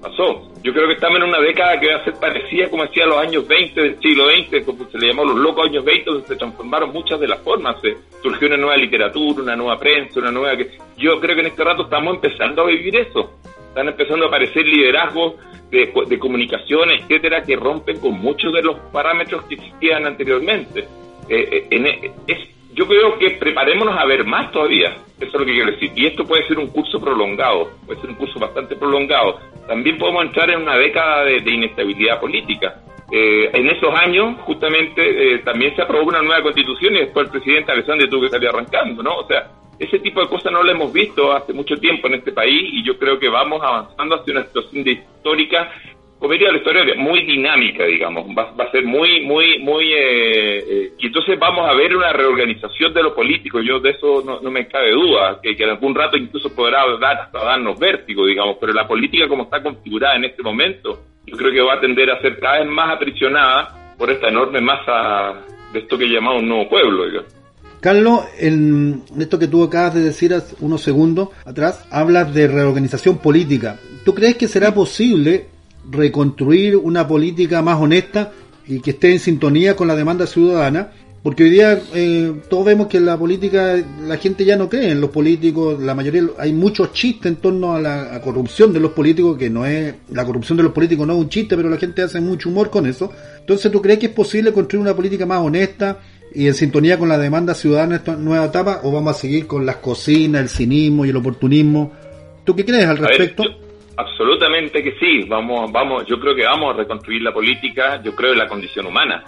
pasó. Yo creo que estamos en una década que va a ser parecida como decía los años 20 del siglo XX, como se le llamó los locos años 20, donde se transformaron muchas de las formas. surgió una nueva literatura, una nueva prensa, una nueva... Yo creo que en este rato estamos empezando a vivir eso. Están empezando a aparecer liderazgos de, de comunicación, etcétera, que rompen con muchos de los parámetros que existían anteriormente. Eh, eh, es, yo creo que preparémonos a ver más todavía, eso es lo que quiero decir, y esto puede ser un curso prolongado, puede ser un curso bastante prolongado. También podemos entrar en una década de, inestabilidad política. Eh, en esos años, justamente, también se aprobó una nueva constitución y después el presidente Alessandro tuvo que salir arrancando, ¿no? O sea, ese tipo de cosas no lo hemos visto hace mucho tiempo en este país y yo creo que vamos avanzando hacia una situación histórica diría la historia, muy dinámica, digamos, va, a ser muy, muy, muy... Eh, eh, y entonces vamos a ver una reorganización de lo político, yo de eso no, me cabe duda, que, que, en algún rato incluso podrá dar hasta darnos vértigo, digamos, pero la política como está configurada en este momento, yo creo que va a tender a ser cada vez más aprisionada por esta enorme masa de esto que llamamos un nuevo pueblo, digamos. Carlos, en esto que tú acabas de decir hace unos segundos atrás, hablas de reorganización política. ¿Tú crees que será posible reconstruir una política más honesta y que esté en sintonía con la demanda ciudadana, porque hoy día eh, todos vemos que la política, la gente ya no cree en los políticos, la mayoría, hay muchos chistes en torno a la corrupción de los políticos, que no es, la corrupción de los políticos no es un chiste, pero la gente hace mucho humor con eso. Entonces, ¿tú crees que es posible construir una política más honesta y en sintonía con la demanda ciudadana en esta nueva etapa, o vamos a seguir con las cocinas, el cinismo y el oportunismo? ¿Tú qué crees al respecto? Absolutamente que sí, vamos, vamos, yo creo que vamos a reconstruir la política, yo creo en la condición humana.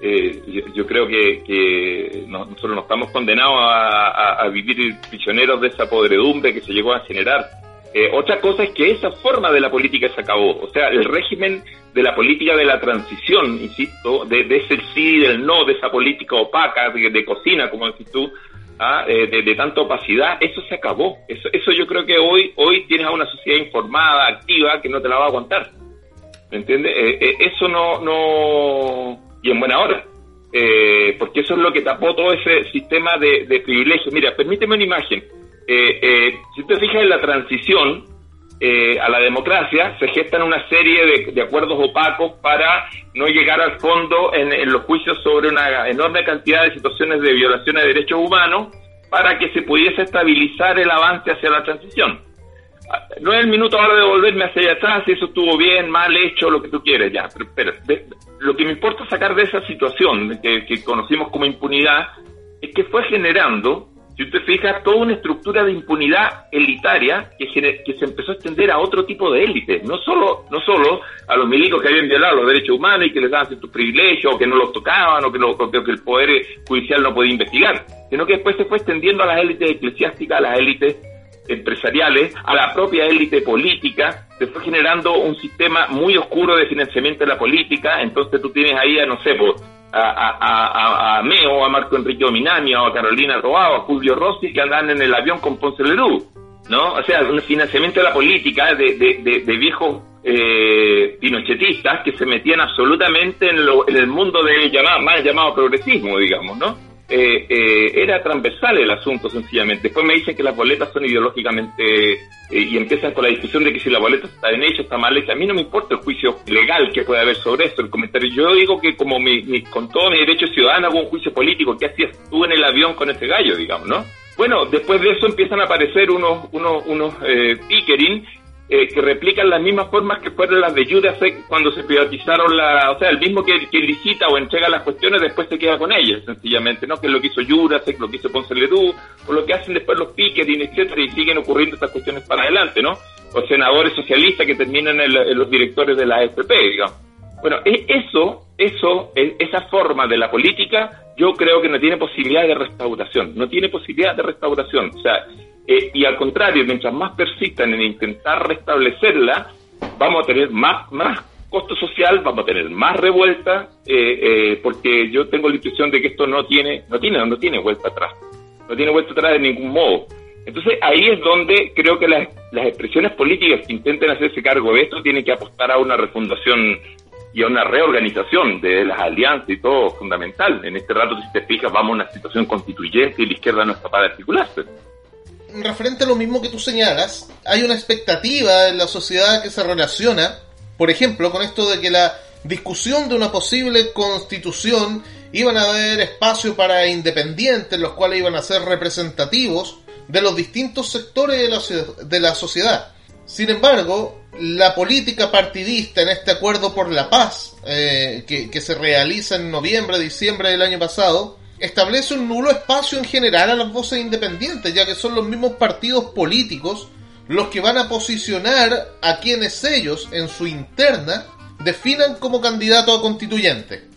Eh, yo, creo que, nosotros no estamos condenados a, vivir prisioneros de esa podredumbre que se llegó a generar. Eh, otra cosa es que esa forma de la política se acabó, o sea, el régimen de la política de la transición, insisto, de, ese sí y del no, de esa política opaca, de, de cocina, como decís tú, ¿ah? Eh, de, tanta opacidad, eso se acabó. Eso, eso yo creo que hoy, hoy tienes a una sociedad informada, activa, que no te la va a aguantar. ¿Me entiendes? Eh, eh, eso no, no, y en buena hora. porque eso es lo que tapó todo ese sistema de, de privilegios. Mira, permíteme una imagen. si te fijas en la transición, eh, a la democracia, se gestan una serie de, acuerdos opacos para no llegar al fondo en, los juicios sobre una enorme cantidad de situaciones de violaciones de derechos humanos para que se pudiese estabilizar el avance hacia la transición. No es el minuto ahora de volverme hacia allá atrás, si eso estuvo bien, mal hecho, lo que tú quieres, ya. Pero, lo que me importa sacar de esa situación que, que conocimos como impunidad es que fue generando si usted fija, toda una estructura de impunidad elitaria que, que se empezó a extender a otro tipo de élites, no solo, no solo a los milicos que habían violado los derechos humanos y que les daban ciertos privilegios, o que no los tocaban, o que, el Poder Judicial no podía investigar, sino que después se fue extendiendo a las élites eclesiásticas, a las élites empresariales, a la propia élite política, se fue generando un sistema muy oscuro de financiamiento de la política, entonces tú tienes ahí a, no sé, pues, a, a, a, Meo, a Marco Enrique Ominami, o a Carolina Roao, a Julio Rossi, que andan en el avión con Ponce Lerú, ¿no? O sea, un financiamiento de la política de, de, de, viejos eh, pinochetistas que se metían absolutamente en, lo, en el mundo de llamado, mal llamado progresismo, digamos, ¿no? Eh, eh, era transversal el asunto sencillamente. Después me dicen que las boletas son ideológicamente eh, y empiezan con la discusión de que si la boleta está bien hecha, está mal hecha. A mí no me importa el juicio legal que puede haber sobre eso, el comentario. Yo digo que como mi, con todo mi derecho ciudadano hago un juicio político. ¿Qué hacías tú en el avión con ese gallo, digamos, no? Bueno, después de eso empiezan a aparecer unos, unos, unos eh, pickering eh, que replican las mismas formas que fueron las de Jurasek cuando se privatizaron la, o sea, el mismo que, que, licita o entrega las cuestiones después se queda con ellas, sencillamente, ¿no? Que es lo que hizo Jurasek, lo que hizo Ponce Ledú, o lo que hacen después los Pickering, etcétera, y siguen ocurriendo estas cuestiones para adelante, ¿no? O senadores socialistas que terminan en, los directores de la AFP, digamos. Bueno, e, eso, eso, e, esa forma de la política, yo creo que no tiene posibilidad de restauración, no tiene posibilidad de restauración. O sea, eh, y al contrario, mientras más persistan en intentar restablecerla, vamos a tener más, más costo social, vamos a tener más revuelta, eh, eh, porque yo tengo la intuición de que esto no tiene, no tiene, no tiene vuelta atrás, no tiene vuelta atrás de ningún modo. Entonces ahí es donde creo que las, las expresiones políticas que intenten hacerse cargo de esto tienen que apostar a una refundación y a una reorganización de las alianzas y todo fundamental. En este rato, si te fijas, vamos a una situación constituyente y la izquierda no es capaz de articularse. Referente a lo mismo que tú señalas, hay una expectativa en la sociedad que se relaciona, por ejemplo, con esto de que la discusión de una posible constitución iban a haber espacio para independientes, los cuales iban a ser representativos de los distintos sectores de la, de la sociedad. Sin embargo, la política partidista en este acuerdo por la paz, eh, que, que se realiza en noviembre, diciembre del año pasado, establece un nulo espacio en general a las voces independientes, ya que son los mismos partidos políticos los que van a posicionar a quienes ellos, en su interna, definan como candidato a constituyente.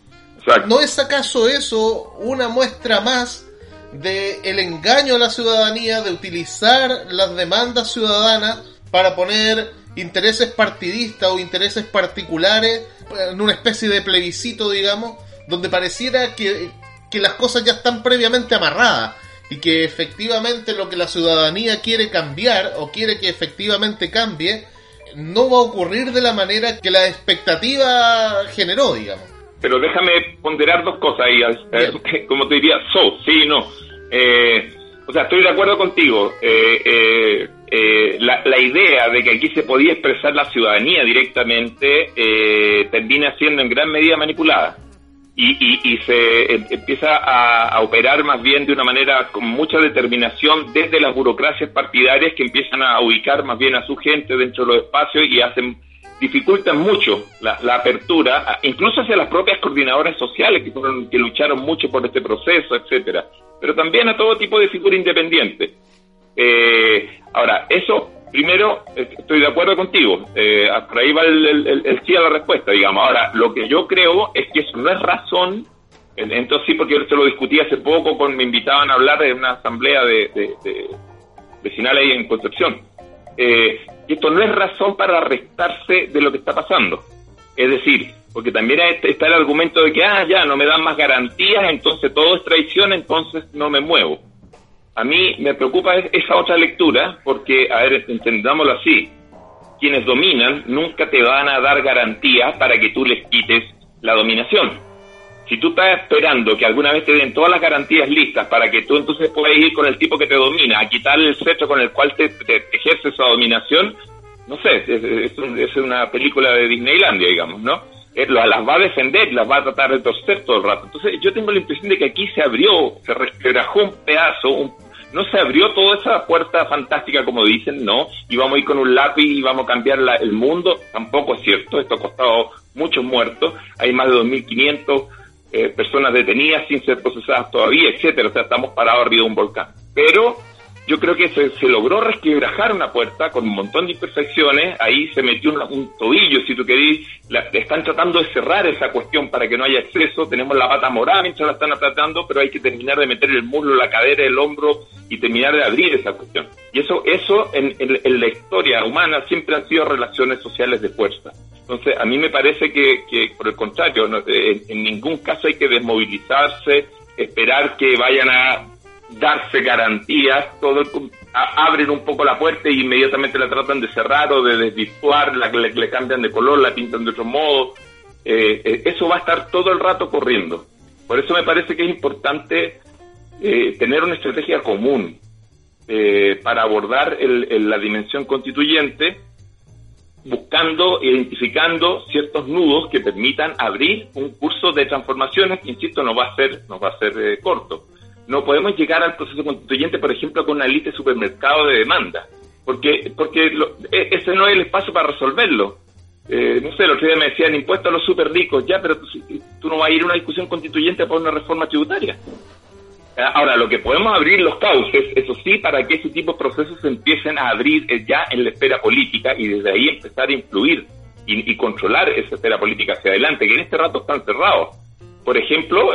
¿No es acaso eso una muestra más de el engaño a la ciudadanía de utilizar las demandas ciudadanas para poner intereses partidistas o intereses particulares en una especie de plebiscito, digamos, donde pareciera que, que las cosas ya están previamente amarradas y que efectivamente lo que la ciudadanía quiere cambiar o quiere que efectivamente cambie no va a ocurrir de la manera que la expectativa generó, digamos. Pero déjame ponderar dos cosas ahí, como te diría, so, sí, no. Eh, o sea, estoy de acuerdo contigo. Eh, eh, la, la, idea de que aquí se podía expresar la ciudadanía directamente termina siendo en gran medida manipulada y, se em, empieza a, operar más bien de una manera con mucha determinación desde las burocracias partidarias que empiezan a ubicar más bien a su gente dentro de los espacios y hacen dificultan mucho la, apertura, incluso hacia las propias coordinadoras sociales que, fueron, que lucharon mucho por este proceso, etcétera, pero también a todo tipo de figura independiente. Eh, ahora, eso primero, estoy de acuerdo contigo. Eh, por ahí va el, sí a la respuesta, digamos. Ahora, lo que yo creo es que eso no es razón. Entonces sí, porque yo se lo discutí hace poco, con me invitaban a hablar de una asamblea de, de, vecinal ahí en Concepción. Eh, esto no es razón para restarse de lo que está pasando. Es decir, porque también está el argumento de que, ah, ya, no me dan más garantías, entonces todo es traición, entonces no me muevo. A mí me preocupa esa otra lectura, porque, a ver, entendámoslo así, quienes dominan nunca te van a dar garantías para que tú les quites la dominación. Si tú estás esperando que alguna vez te den todas las garantías listas para que tú entonces puedas ir con el tipo que te domina a quitarle el cetro con el cual te, ejerce esa dominación, no sé, es, una película de Disneylandia, digamos, ¿no? Las va a defender, las va a tratar de torcer todo el rato. Entonces yo tengo la impresión de que aquí se abrió, se resquebrajó un pedazo, un no se abrió toda esa puerta fantástica como dicen, no, y vamos a ir con un lápiz y vamos a cambiar el mundo, tampoco es cierto, esto ha costado muchos muertos, hay más de 2.500 eh, personas detenidas sin ser procesadas todavía, etcétera, o sea, estamos parados arriba de un volcán. Pero yo creo que se, logró resquebrajar una puerta con un montón de imperfecciones, ahí se metió un tobillo, si tú querés, están tratando de cerrar esa cuestión para que no haya exceso, tenemos la pata morada mientras la están tratando, pero hay que terminar de meter el muslo, la cadera, el hombro y terminar de abrir esa cuestión. Y eso, eso en, la historia humana siempre han sido relaciones sociales de fuerza. Entonces, a mí me parece que, por el contrario, en, en ningún caso hay que desmovilizarse, esperar que vayan a darse garantías, todo abren un poco la puerta y inmediatamente la tratan de cerrar o de desvirtuar, la, le, cambian de color, la pintan de otro modo. Eh, eh, eso va a estar todo el rato corriendo. Por eso me parece que es importante eh, tener una estrategia común para abordar la dimensión constituyente, buscando, identificando ciertos nudos que permitan abrir un curso de transformaciones que, insisto, no va a ser, no va a ser corto no podemos llegar al proceso constituyente, por ejemplo, con una lista de supermercado de demanda, porque, porque e, ese no es el espacio para resolverlo. Eh, no sé, el otro día me decían impuestos a los super ricos, ya, pero tú, no vas a ir a una discusión constituyente por una reforma tributaria. Eh, ahora, lo que podemos abrir los cauces, eso sí, para que ese tipo de procesos se empiecen a abrir eh, ya en la esfera política y desde ahí empezar a influir y, y controlar esa esfera política hacia adelante, que en este rato están cerrados por ejemplo,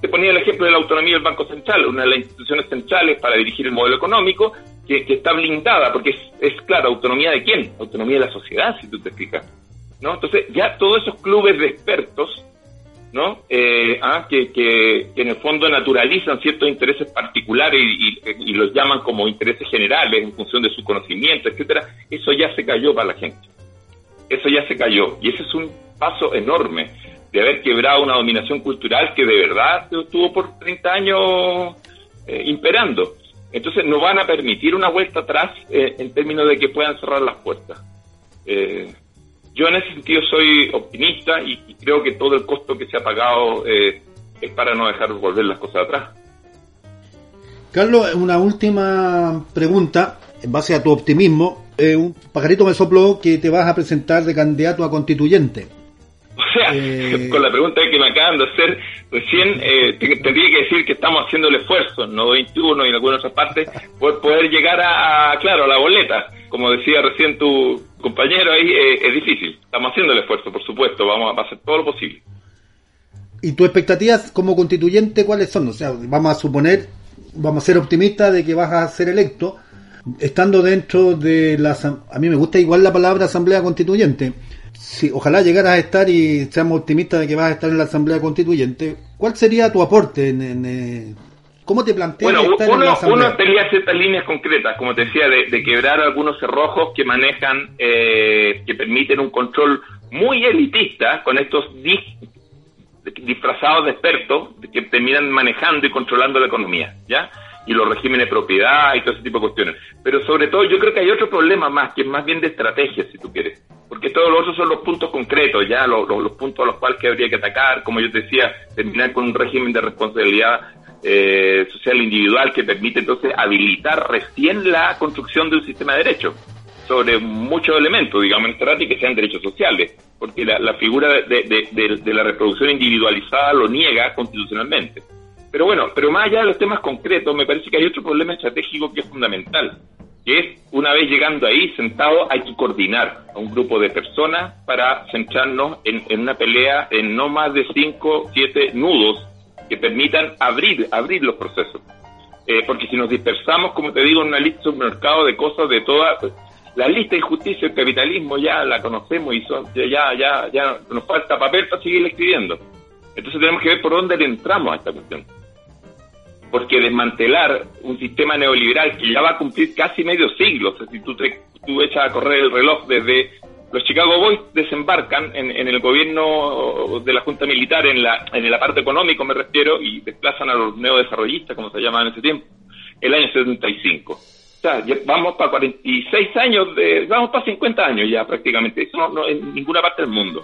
te ponía el ejemplo de la autonomía del Banco Central, una de las instituciones centrales para dirigir el modelo económico, que, está blindada, porque es, claro, autonomía de quién? Autonomía de la sociedad, si tú te fijas. ¿no? Entonces, ya todos esos clubes de expertos, ¿no? Eh, ah, que, que, en el fondo naturalizan ciertos intereses particulares y, y, los llaman como intereses generales en función de su conocimiento, etcétera, eso ya se cayó para la gente. Eso ya se cayó. Y ese es un paso enorme de haber quebrado una dominación cultural que de verdad estuvo por 30 años eh, imperando. Entonces no van a permitir una vuelta atrás eh, en términos de que puedan cerrar las puertas. Eh, yo en ese sentido soy optimista y, creo que todo el costo que se ha pagado es para no dejar volver las cosas atrás. Carlos, una última pregunta en base a tu optimismo. un pajarito me sopló que te vas a presentar de candidato a constituyente. O sea, eh, con la pregunta que me acaban de hacer recién, eh, tendría que decir que estamos haciendo el esfuerzo, no 21 y en algunas otras partes, por poder llegar a, claro, a la boleta. Como decía recién tu compañero ahí, eh, es difícil. Estamos haciendo el esfuerzo, por supuesto, vamos a hacer todo lo posible. ¿Y tus expectativas como constituyente cuáles son? O sea, vamos a suponer, vamos a ser optimistas de que vas a ser electo, estando dentro de la... A mí me gusta igual la palabra asamblea constituyente si ojalá llegaras a estar y seamos optimistas de que vas a estar en la Asamblea Constituyente, ¿cuál sería tu aporte? En, eh, ¿Cómo te planteas bueno, estar uno, en la Asamblea? Uno tenía ciertas líneas concretas, como te decía, de, quebrar algunos cerrojos que manejan, eh, que permiten un control muy elitista con estos disfrazados de expertos que terminan manejando y controlando la economía, ¿ya? Y los regímenes de propiedad y todo ese tipo de cuestiones. Pero sobre todo yo creo que hay otro problema más, que es más bien de estrategia, si tú quieres. Porque todos los otros son los puntos concretos, ya los, los, puntos a los cuales que habría que atacar, como yo te decía, terminar con un régimen de responsabilidad eh, social individual que permite entonces habilitar recién la construcción de un sistema de derechos sobre muchos elementos, digamos, en y que sean derechos sociales, porque la, figura de, de la reproducción individualizada lo niega constitucionalmente. Pero bueno, pero más allá de los temas concretos, me parece que hay otro problema estratégico que es fundamental, que es, una vez llegando ahí, sentado, hay que coordinar a un grupo de personas para centrarnos en, una pelea en no más de 5, 7 nudos que permitan abrir, abrir los procesos. Eh, porque si nos dispersamos, como te digo, en una lista mercado de cosas de toda... la lista de injusticia y capitalismo ya la conocemos y son, ya, ya, ya nos falta papel para seguir escribiendo. Entonces tenemos que ver por dónde le entramos a esta cuestión porque desmantelar un sistema neoliberal que ya va a cumplir casi medio siglo, o sea, si tú, te, tú echas a correr el reloj desde los Chicago Boys desembarcan en, el gobierno de la Junta Militar, en la, en el aparato económico me refiero, y desplazan a los neodesarrollistas, como se llamaban en ese tiempo, el año 75. O sea, vamos para 46 años, de, vamos para 50 años ya prácticamente, eso no, en ninguna parte del mundo.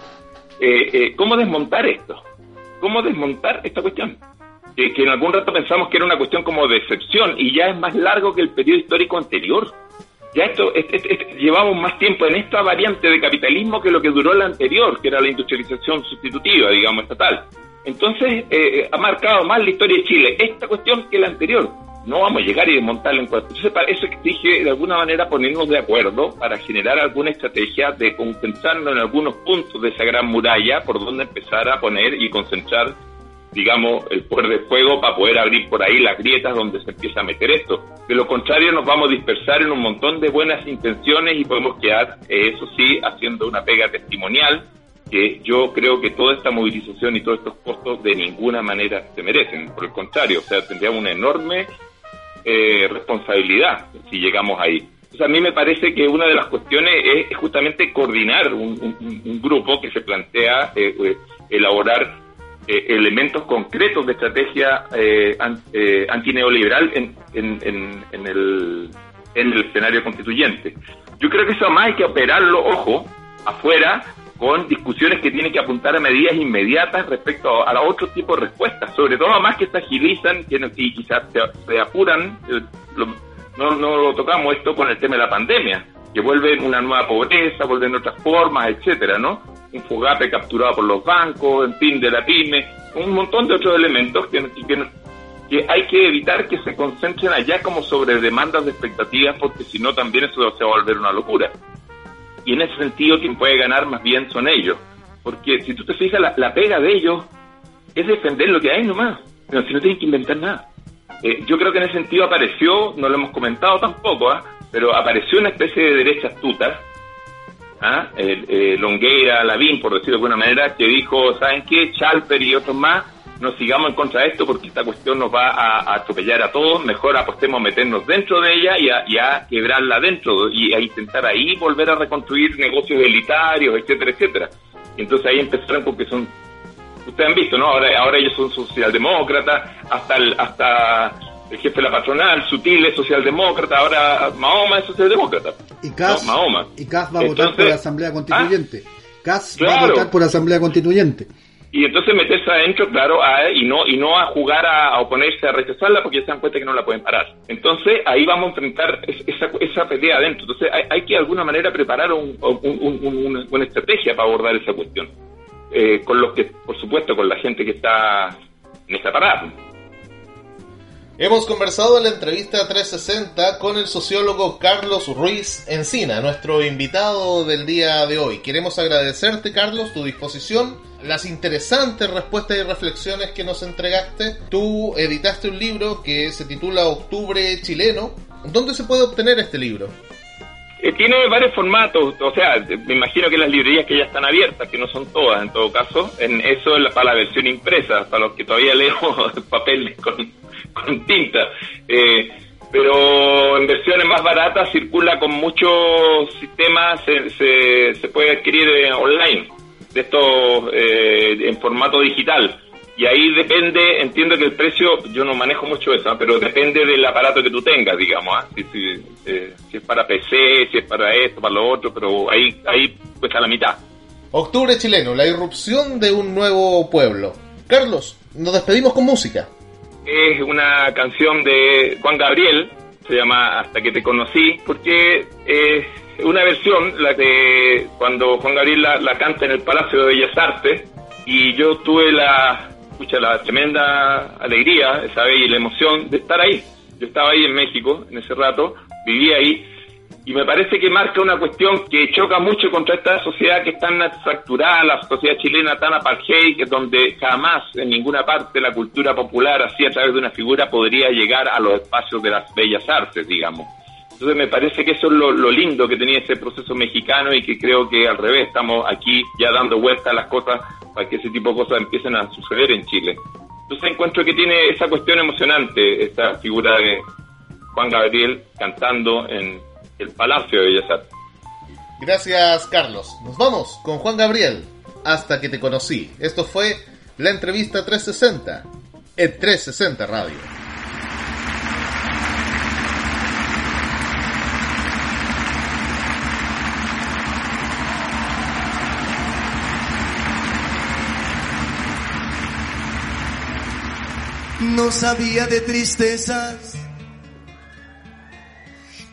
Eh, eh, ¿Cómo desmontar esto? ¿Cómo desmontar esta cuestión? Que, en algún rato pensamos que era una cuestión como de excepción y ya es más largo que el periodo histórico anterior. Ya esto, llevamos más tiempo en esta variante de capitalismo que lo que duró la anterior, que era la industrialización sustitutiva, digamos, estatal. Entonces, eh, ha marcado más la historia de Chile esta cuestión que la anterior. No vamos a llegar y desmontarla en cuatro. Entonces, para eso exige, de alguna manera, ponernos de acuerdo para generar alguna estrategia de concentrarnos en algunos puntos de esa gran muralla por donde empezar a poner y concentrar digamos, el poder de fuego para poder abrir por ahí las grietas donde se empieza a meter esto. De lo contrario, nos vamos a dispersar en un montón de buenas intenciones y podemos quedar, eh, eso sí, haciendo una pega testimonial que yo creo que toda esta movilización y todos estos costos de ninguna manera se merecen. Por el contrario, o sea, tendríamos una enorme eh, responsabilidad si llegamos ahí. O a mí me parece que una de las cuestiones es justamente coordinar un, grupo que se plantea eh, elaborar eh, elementos concretos de estrategia eh, eh, antineoliberal en, en, en, el, en el escenario constituyente. Yo creo que eso más hay que operarlo, ojo, afuera, con discusiones que tienen que apuntar a medidas inmediatas respecto a, a otro tipo de respuestas, sobre todo más que se agilizan y quizás se, apuran, no, no lo tocamos esto con el tema de la pandemia, que vuelven una nueva pobreza, vuelven otras formas, etcétera, ¿no? un Fogape capturado por los bancos, en fin, de la pyme, un montón de otros elementos que, que, hay que evitar que se concentren allá como sobre demandas de expectativas, porque si no también eso se va a volver una locura. Y en ese sentido quien puede ganar más bien son ellos, porque si tú te fijas, la, pega de ellos es defender lo que hay nomás, pero si no tienen que inventar nada. Eh, yo creo que en ese sentido apareció, no lo hemos comentado tampoco, ¿ah? Pero apareció una especie de derecha astuta, ¿ah? eh, Longueira, Lavín, por decirlo de alguna manera, que dijo, ¿saben qué? Chalper y otros más, no sigamos en contra de esto porque esta cuestión nos va a, atropellar a todos, mejor apostemos a meternos dentro de ella y a, quebrarla dentro y a intentar ahí volver a reconstruir negocios elitarios, etcétera, etcétera. Y entonces ahí empezaron porque son, ustedes han visto, ¿no? Ahora, ahora ellos son socialdemócratas, hasta hasta el jefe de la patronal, Sutil es socialdemócrata, ahora Mahoma es socialdemócrata. Y No, Mahoma. y Cas va a votar por la Asamblea Constituyente. Cas va a Claro. votar por la Asamblea Constituyente. Y entonces meterse adentro, claro, a- y no y no a jugar a, a oponerse, a rechazarla, porque ya se dan cuenta que no la pueden parar. Entonces ahí vamos a enfrentar es- esa, esa pelea adentro. Entonces hay, hay que de alguna manera preparar un- un- un- un- una, estrategia para abordar esa cuestión. Eh, con los que, por supuesto, con la gente que está en esa parada. Hemos conversado en la entrevista 360 con el sociólogo Carlos Ruiz Encina, nuestro invitado del día de hoy. Queremos agradecerte, Carlos, tu disposición, las interesantes respuestas y reflexiones que nos entregaste. Tú editaste un libro que se titula Octubre Chileno. ¿Dónde se puede obtener este libro? Eh, tiene varios formatos, o sea, me imagino que las librerías que ya están abiertas, que no son todas en todo caso, en eso es para la versión impresa, para los que todavía leemos papel con, con tinta. Eh, pero en versiones más baratas circula con muchos sistemas, se, se, puede adquirir eh, online, de estos eh, en formato digital. Y ahí depende, entiendo que el precio, yo no manejo mucho eso, ¿ah? pero depende del aparato que tú tengas, digamos, ¿ah? si, si, eh, si es para PC, si es para esto, para lo otro, pero ahí, ahí cuesta la mitad. Octubre Chileno, la irrupción de un nuevo pueblo. Carlos, nos despedimos con música. Es una canción de Juan Gabriel, se llama Hasta que te conocí, porque es una versión, la de cuando Juan Gabriel la, la canta en el Palacio de Bellas Artes, y yo tuve la, escucha, la tremenda alegría, esa y la emoción de estar ahí. Yo estaba ahí en México en ese rato, vivía ahí, y me parece que marca una cuestión que choca mucho contra esta sociedad que es tan fracturada, la sociedad chilena tan apartheid, donde jamás en ninguna parte la cultura popular, así a través de una figura, podría llegar a los espacios de las bellas artes, digamos. Entonces me parece que eso es lo, lo lindo que tenía ese proceso mexicano y que creo que al revés estamos aquí ya dando vueltas a las cosas para que ese tipo de cosas empiecen a suceder en Chile. Entonces encuentro que tiene esa cuestión emocionante, esta figura de Juan Gabriel cantando en el Palacio de Bellas Artes. Gracias, Carlos. Nos vamos con Juan Gabriel. Hasta que te conocí. Esto fue la entrevista 360 en 360 Radio. No sabía de tristezas,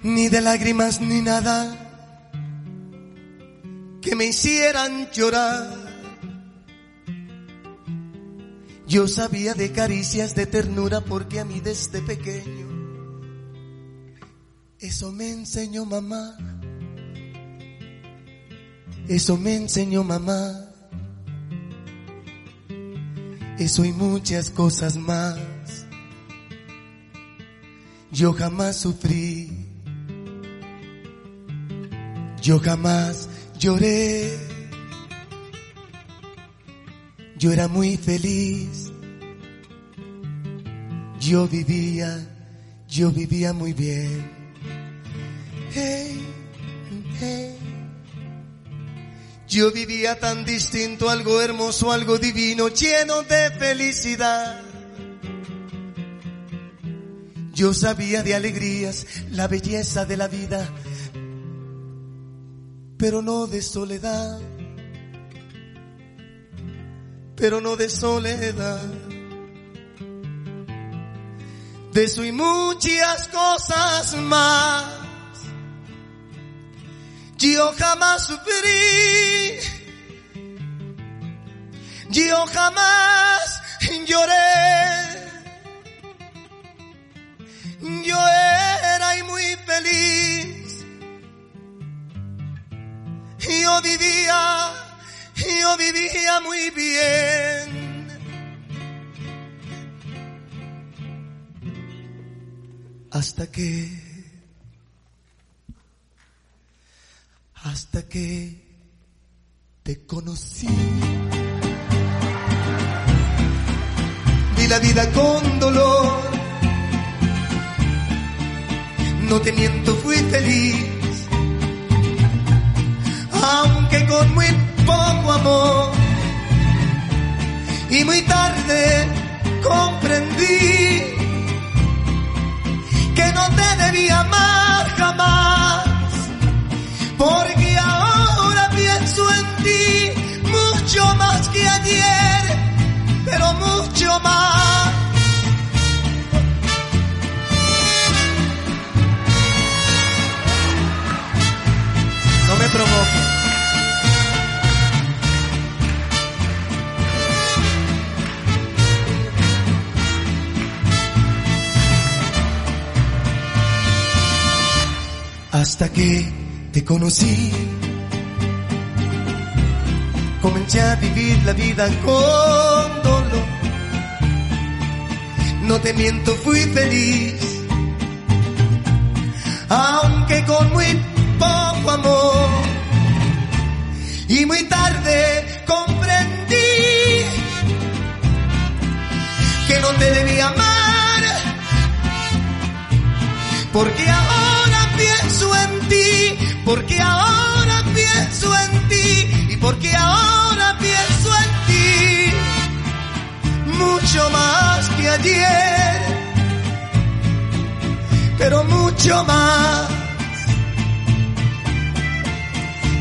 ni de lágrimas, ni nada que me hicieran llorar. Yo sabía de caricias de ternura porque a mí desde pequeño eso me enseñó mamá. Eso me enseñó mamá. Eso y muchas cosas más. Yo jamás sufrí. Yo jamás lloré. Yo era muy feliz. Yo vivía, yo vivía muy bien. Yo vivía tan distinto, algo hermoso, algo divino, lleno de felicidad. Yo sabía de alegrías, la belleza de la vida, pero no de soledad, pero no de soledad. De eso y muchas cosas más. Yo jamás sufrí, yo jamás lloré. Yo era y muy feliz. Yo vivía, yo vivía muy bien. Hasta que, hasta que te conocí. Vi la vida con dolor. No te miento, fui feliz aunque con muy poco amor. Y muy tarde comprendí que no te debía amar jamás, porque ahora pienso en ti mucho más que ayer, pero mucho más. Hasta que te conocí, comencé a vivir la vida con dolor. No te miento, fui feliz, aunque con muy poco amor. Y muy tarde comprendí que no te debía amar, porque ahora pienso en ti, porque ahora pienso en ti, y porque ahora pienso en ti, mucho más que ayer, pero mucho más.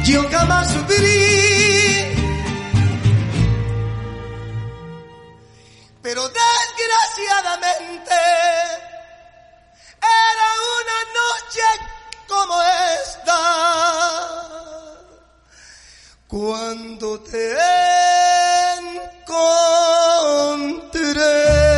Yo jamás sufrí, pero desgraciadamente era una noche como esta cuando te encontré.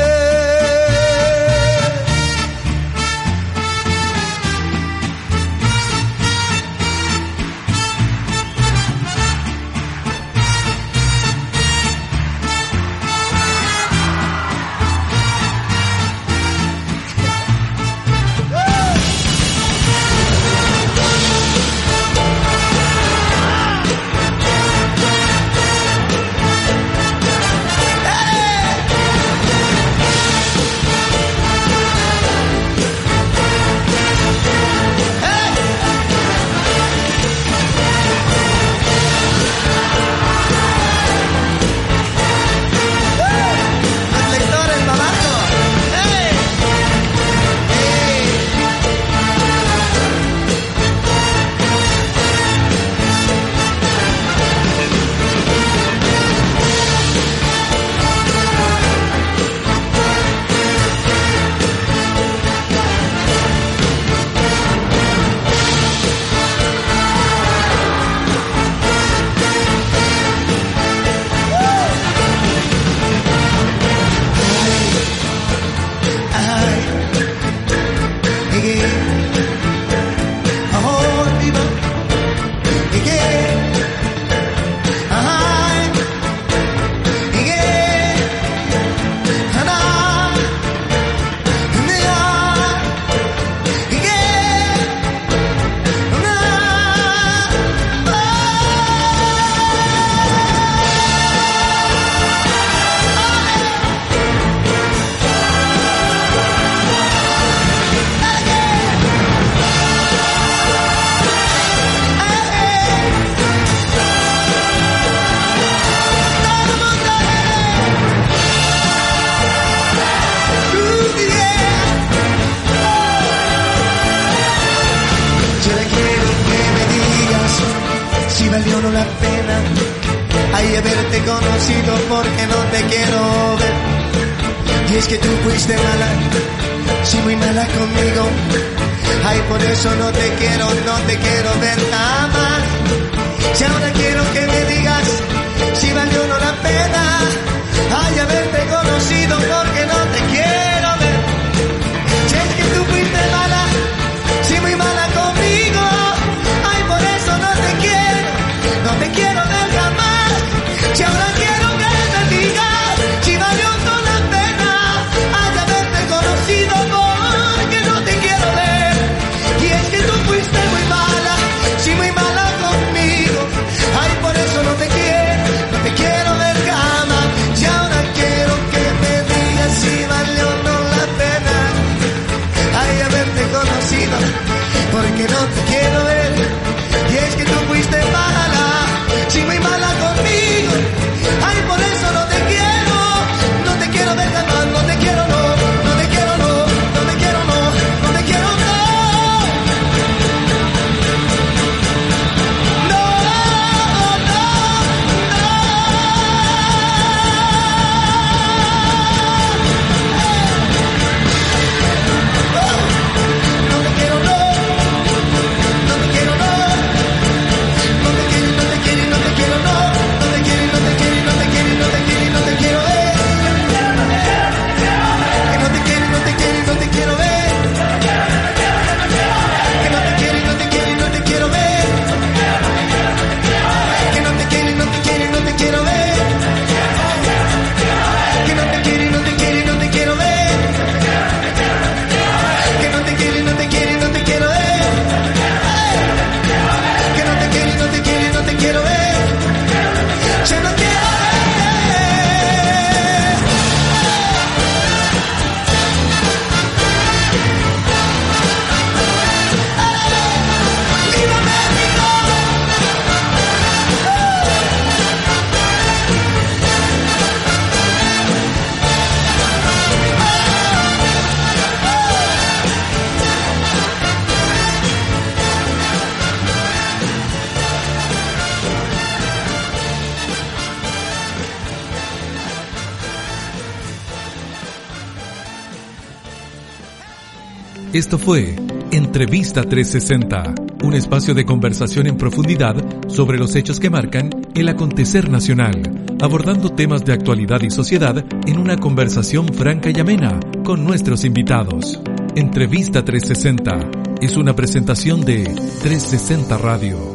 Esto fue Entrevista 360, un espacio de conversación en profundidad sobre los hechos que marcan el acontecer nacional, abordando temas de actualidad y sociedad en una conversación franca y amena con nuestros invitados. Entrevista 360 es una presentación de 360 Radio.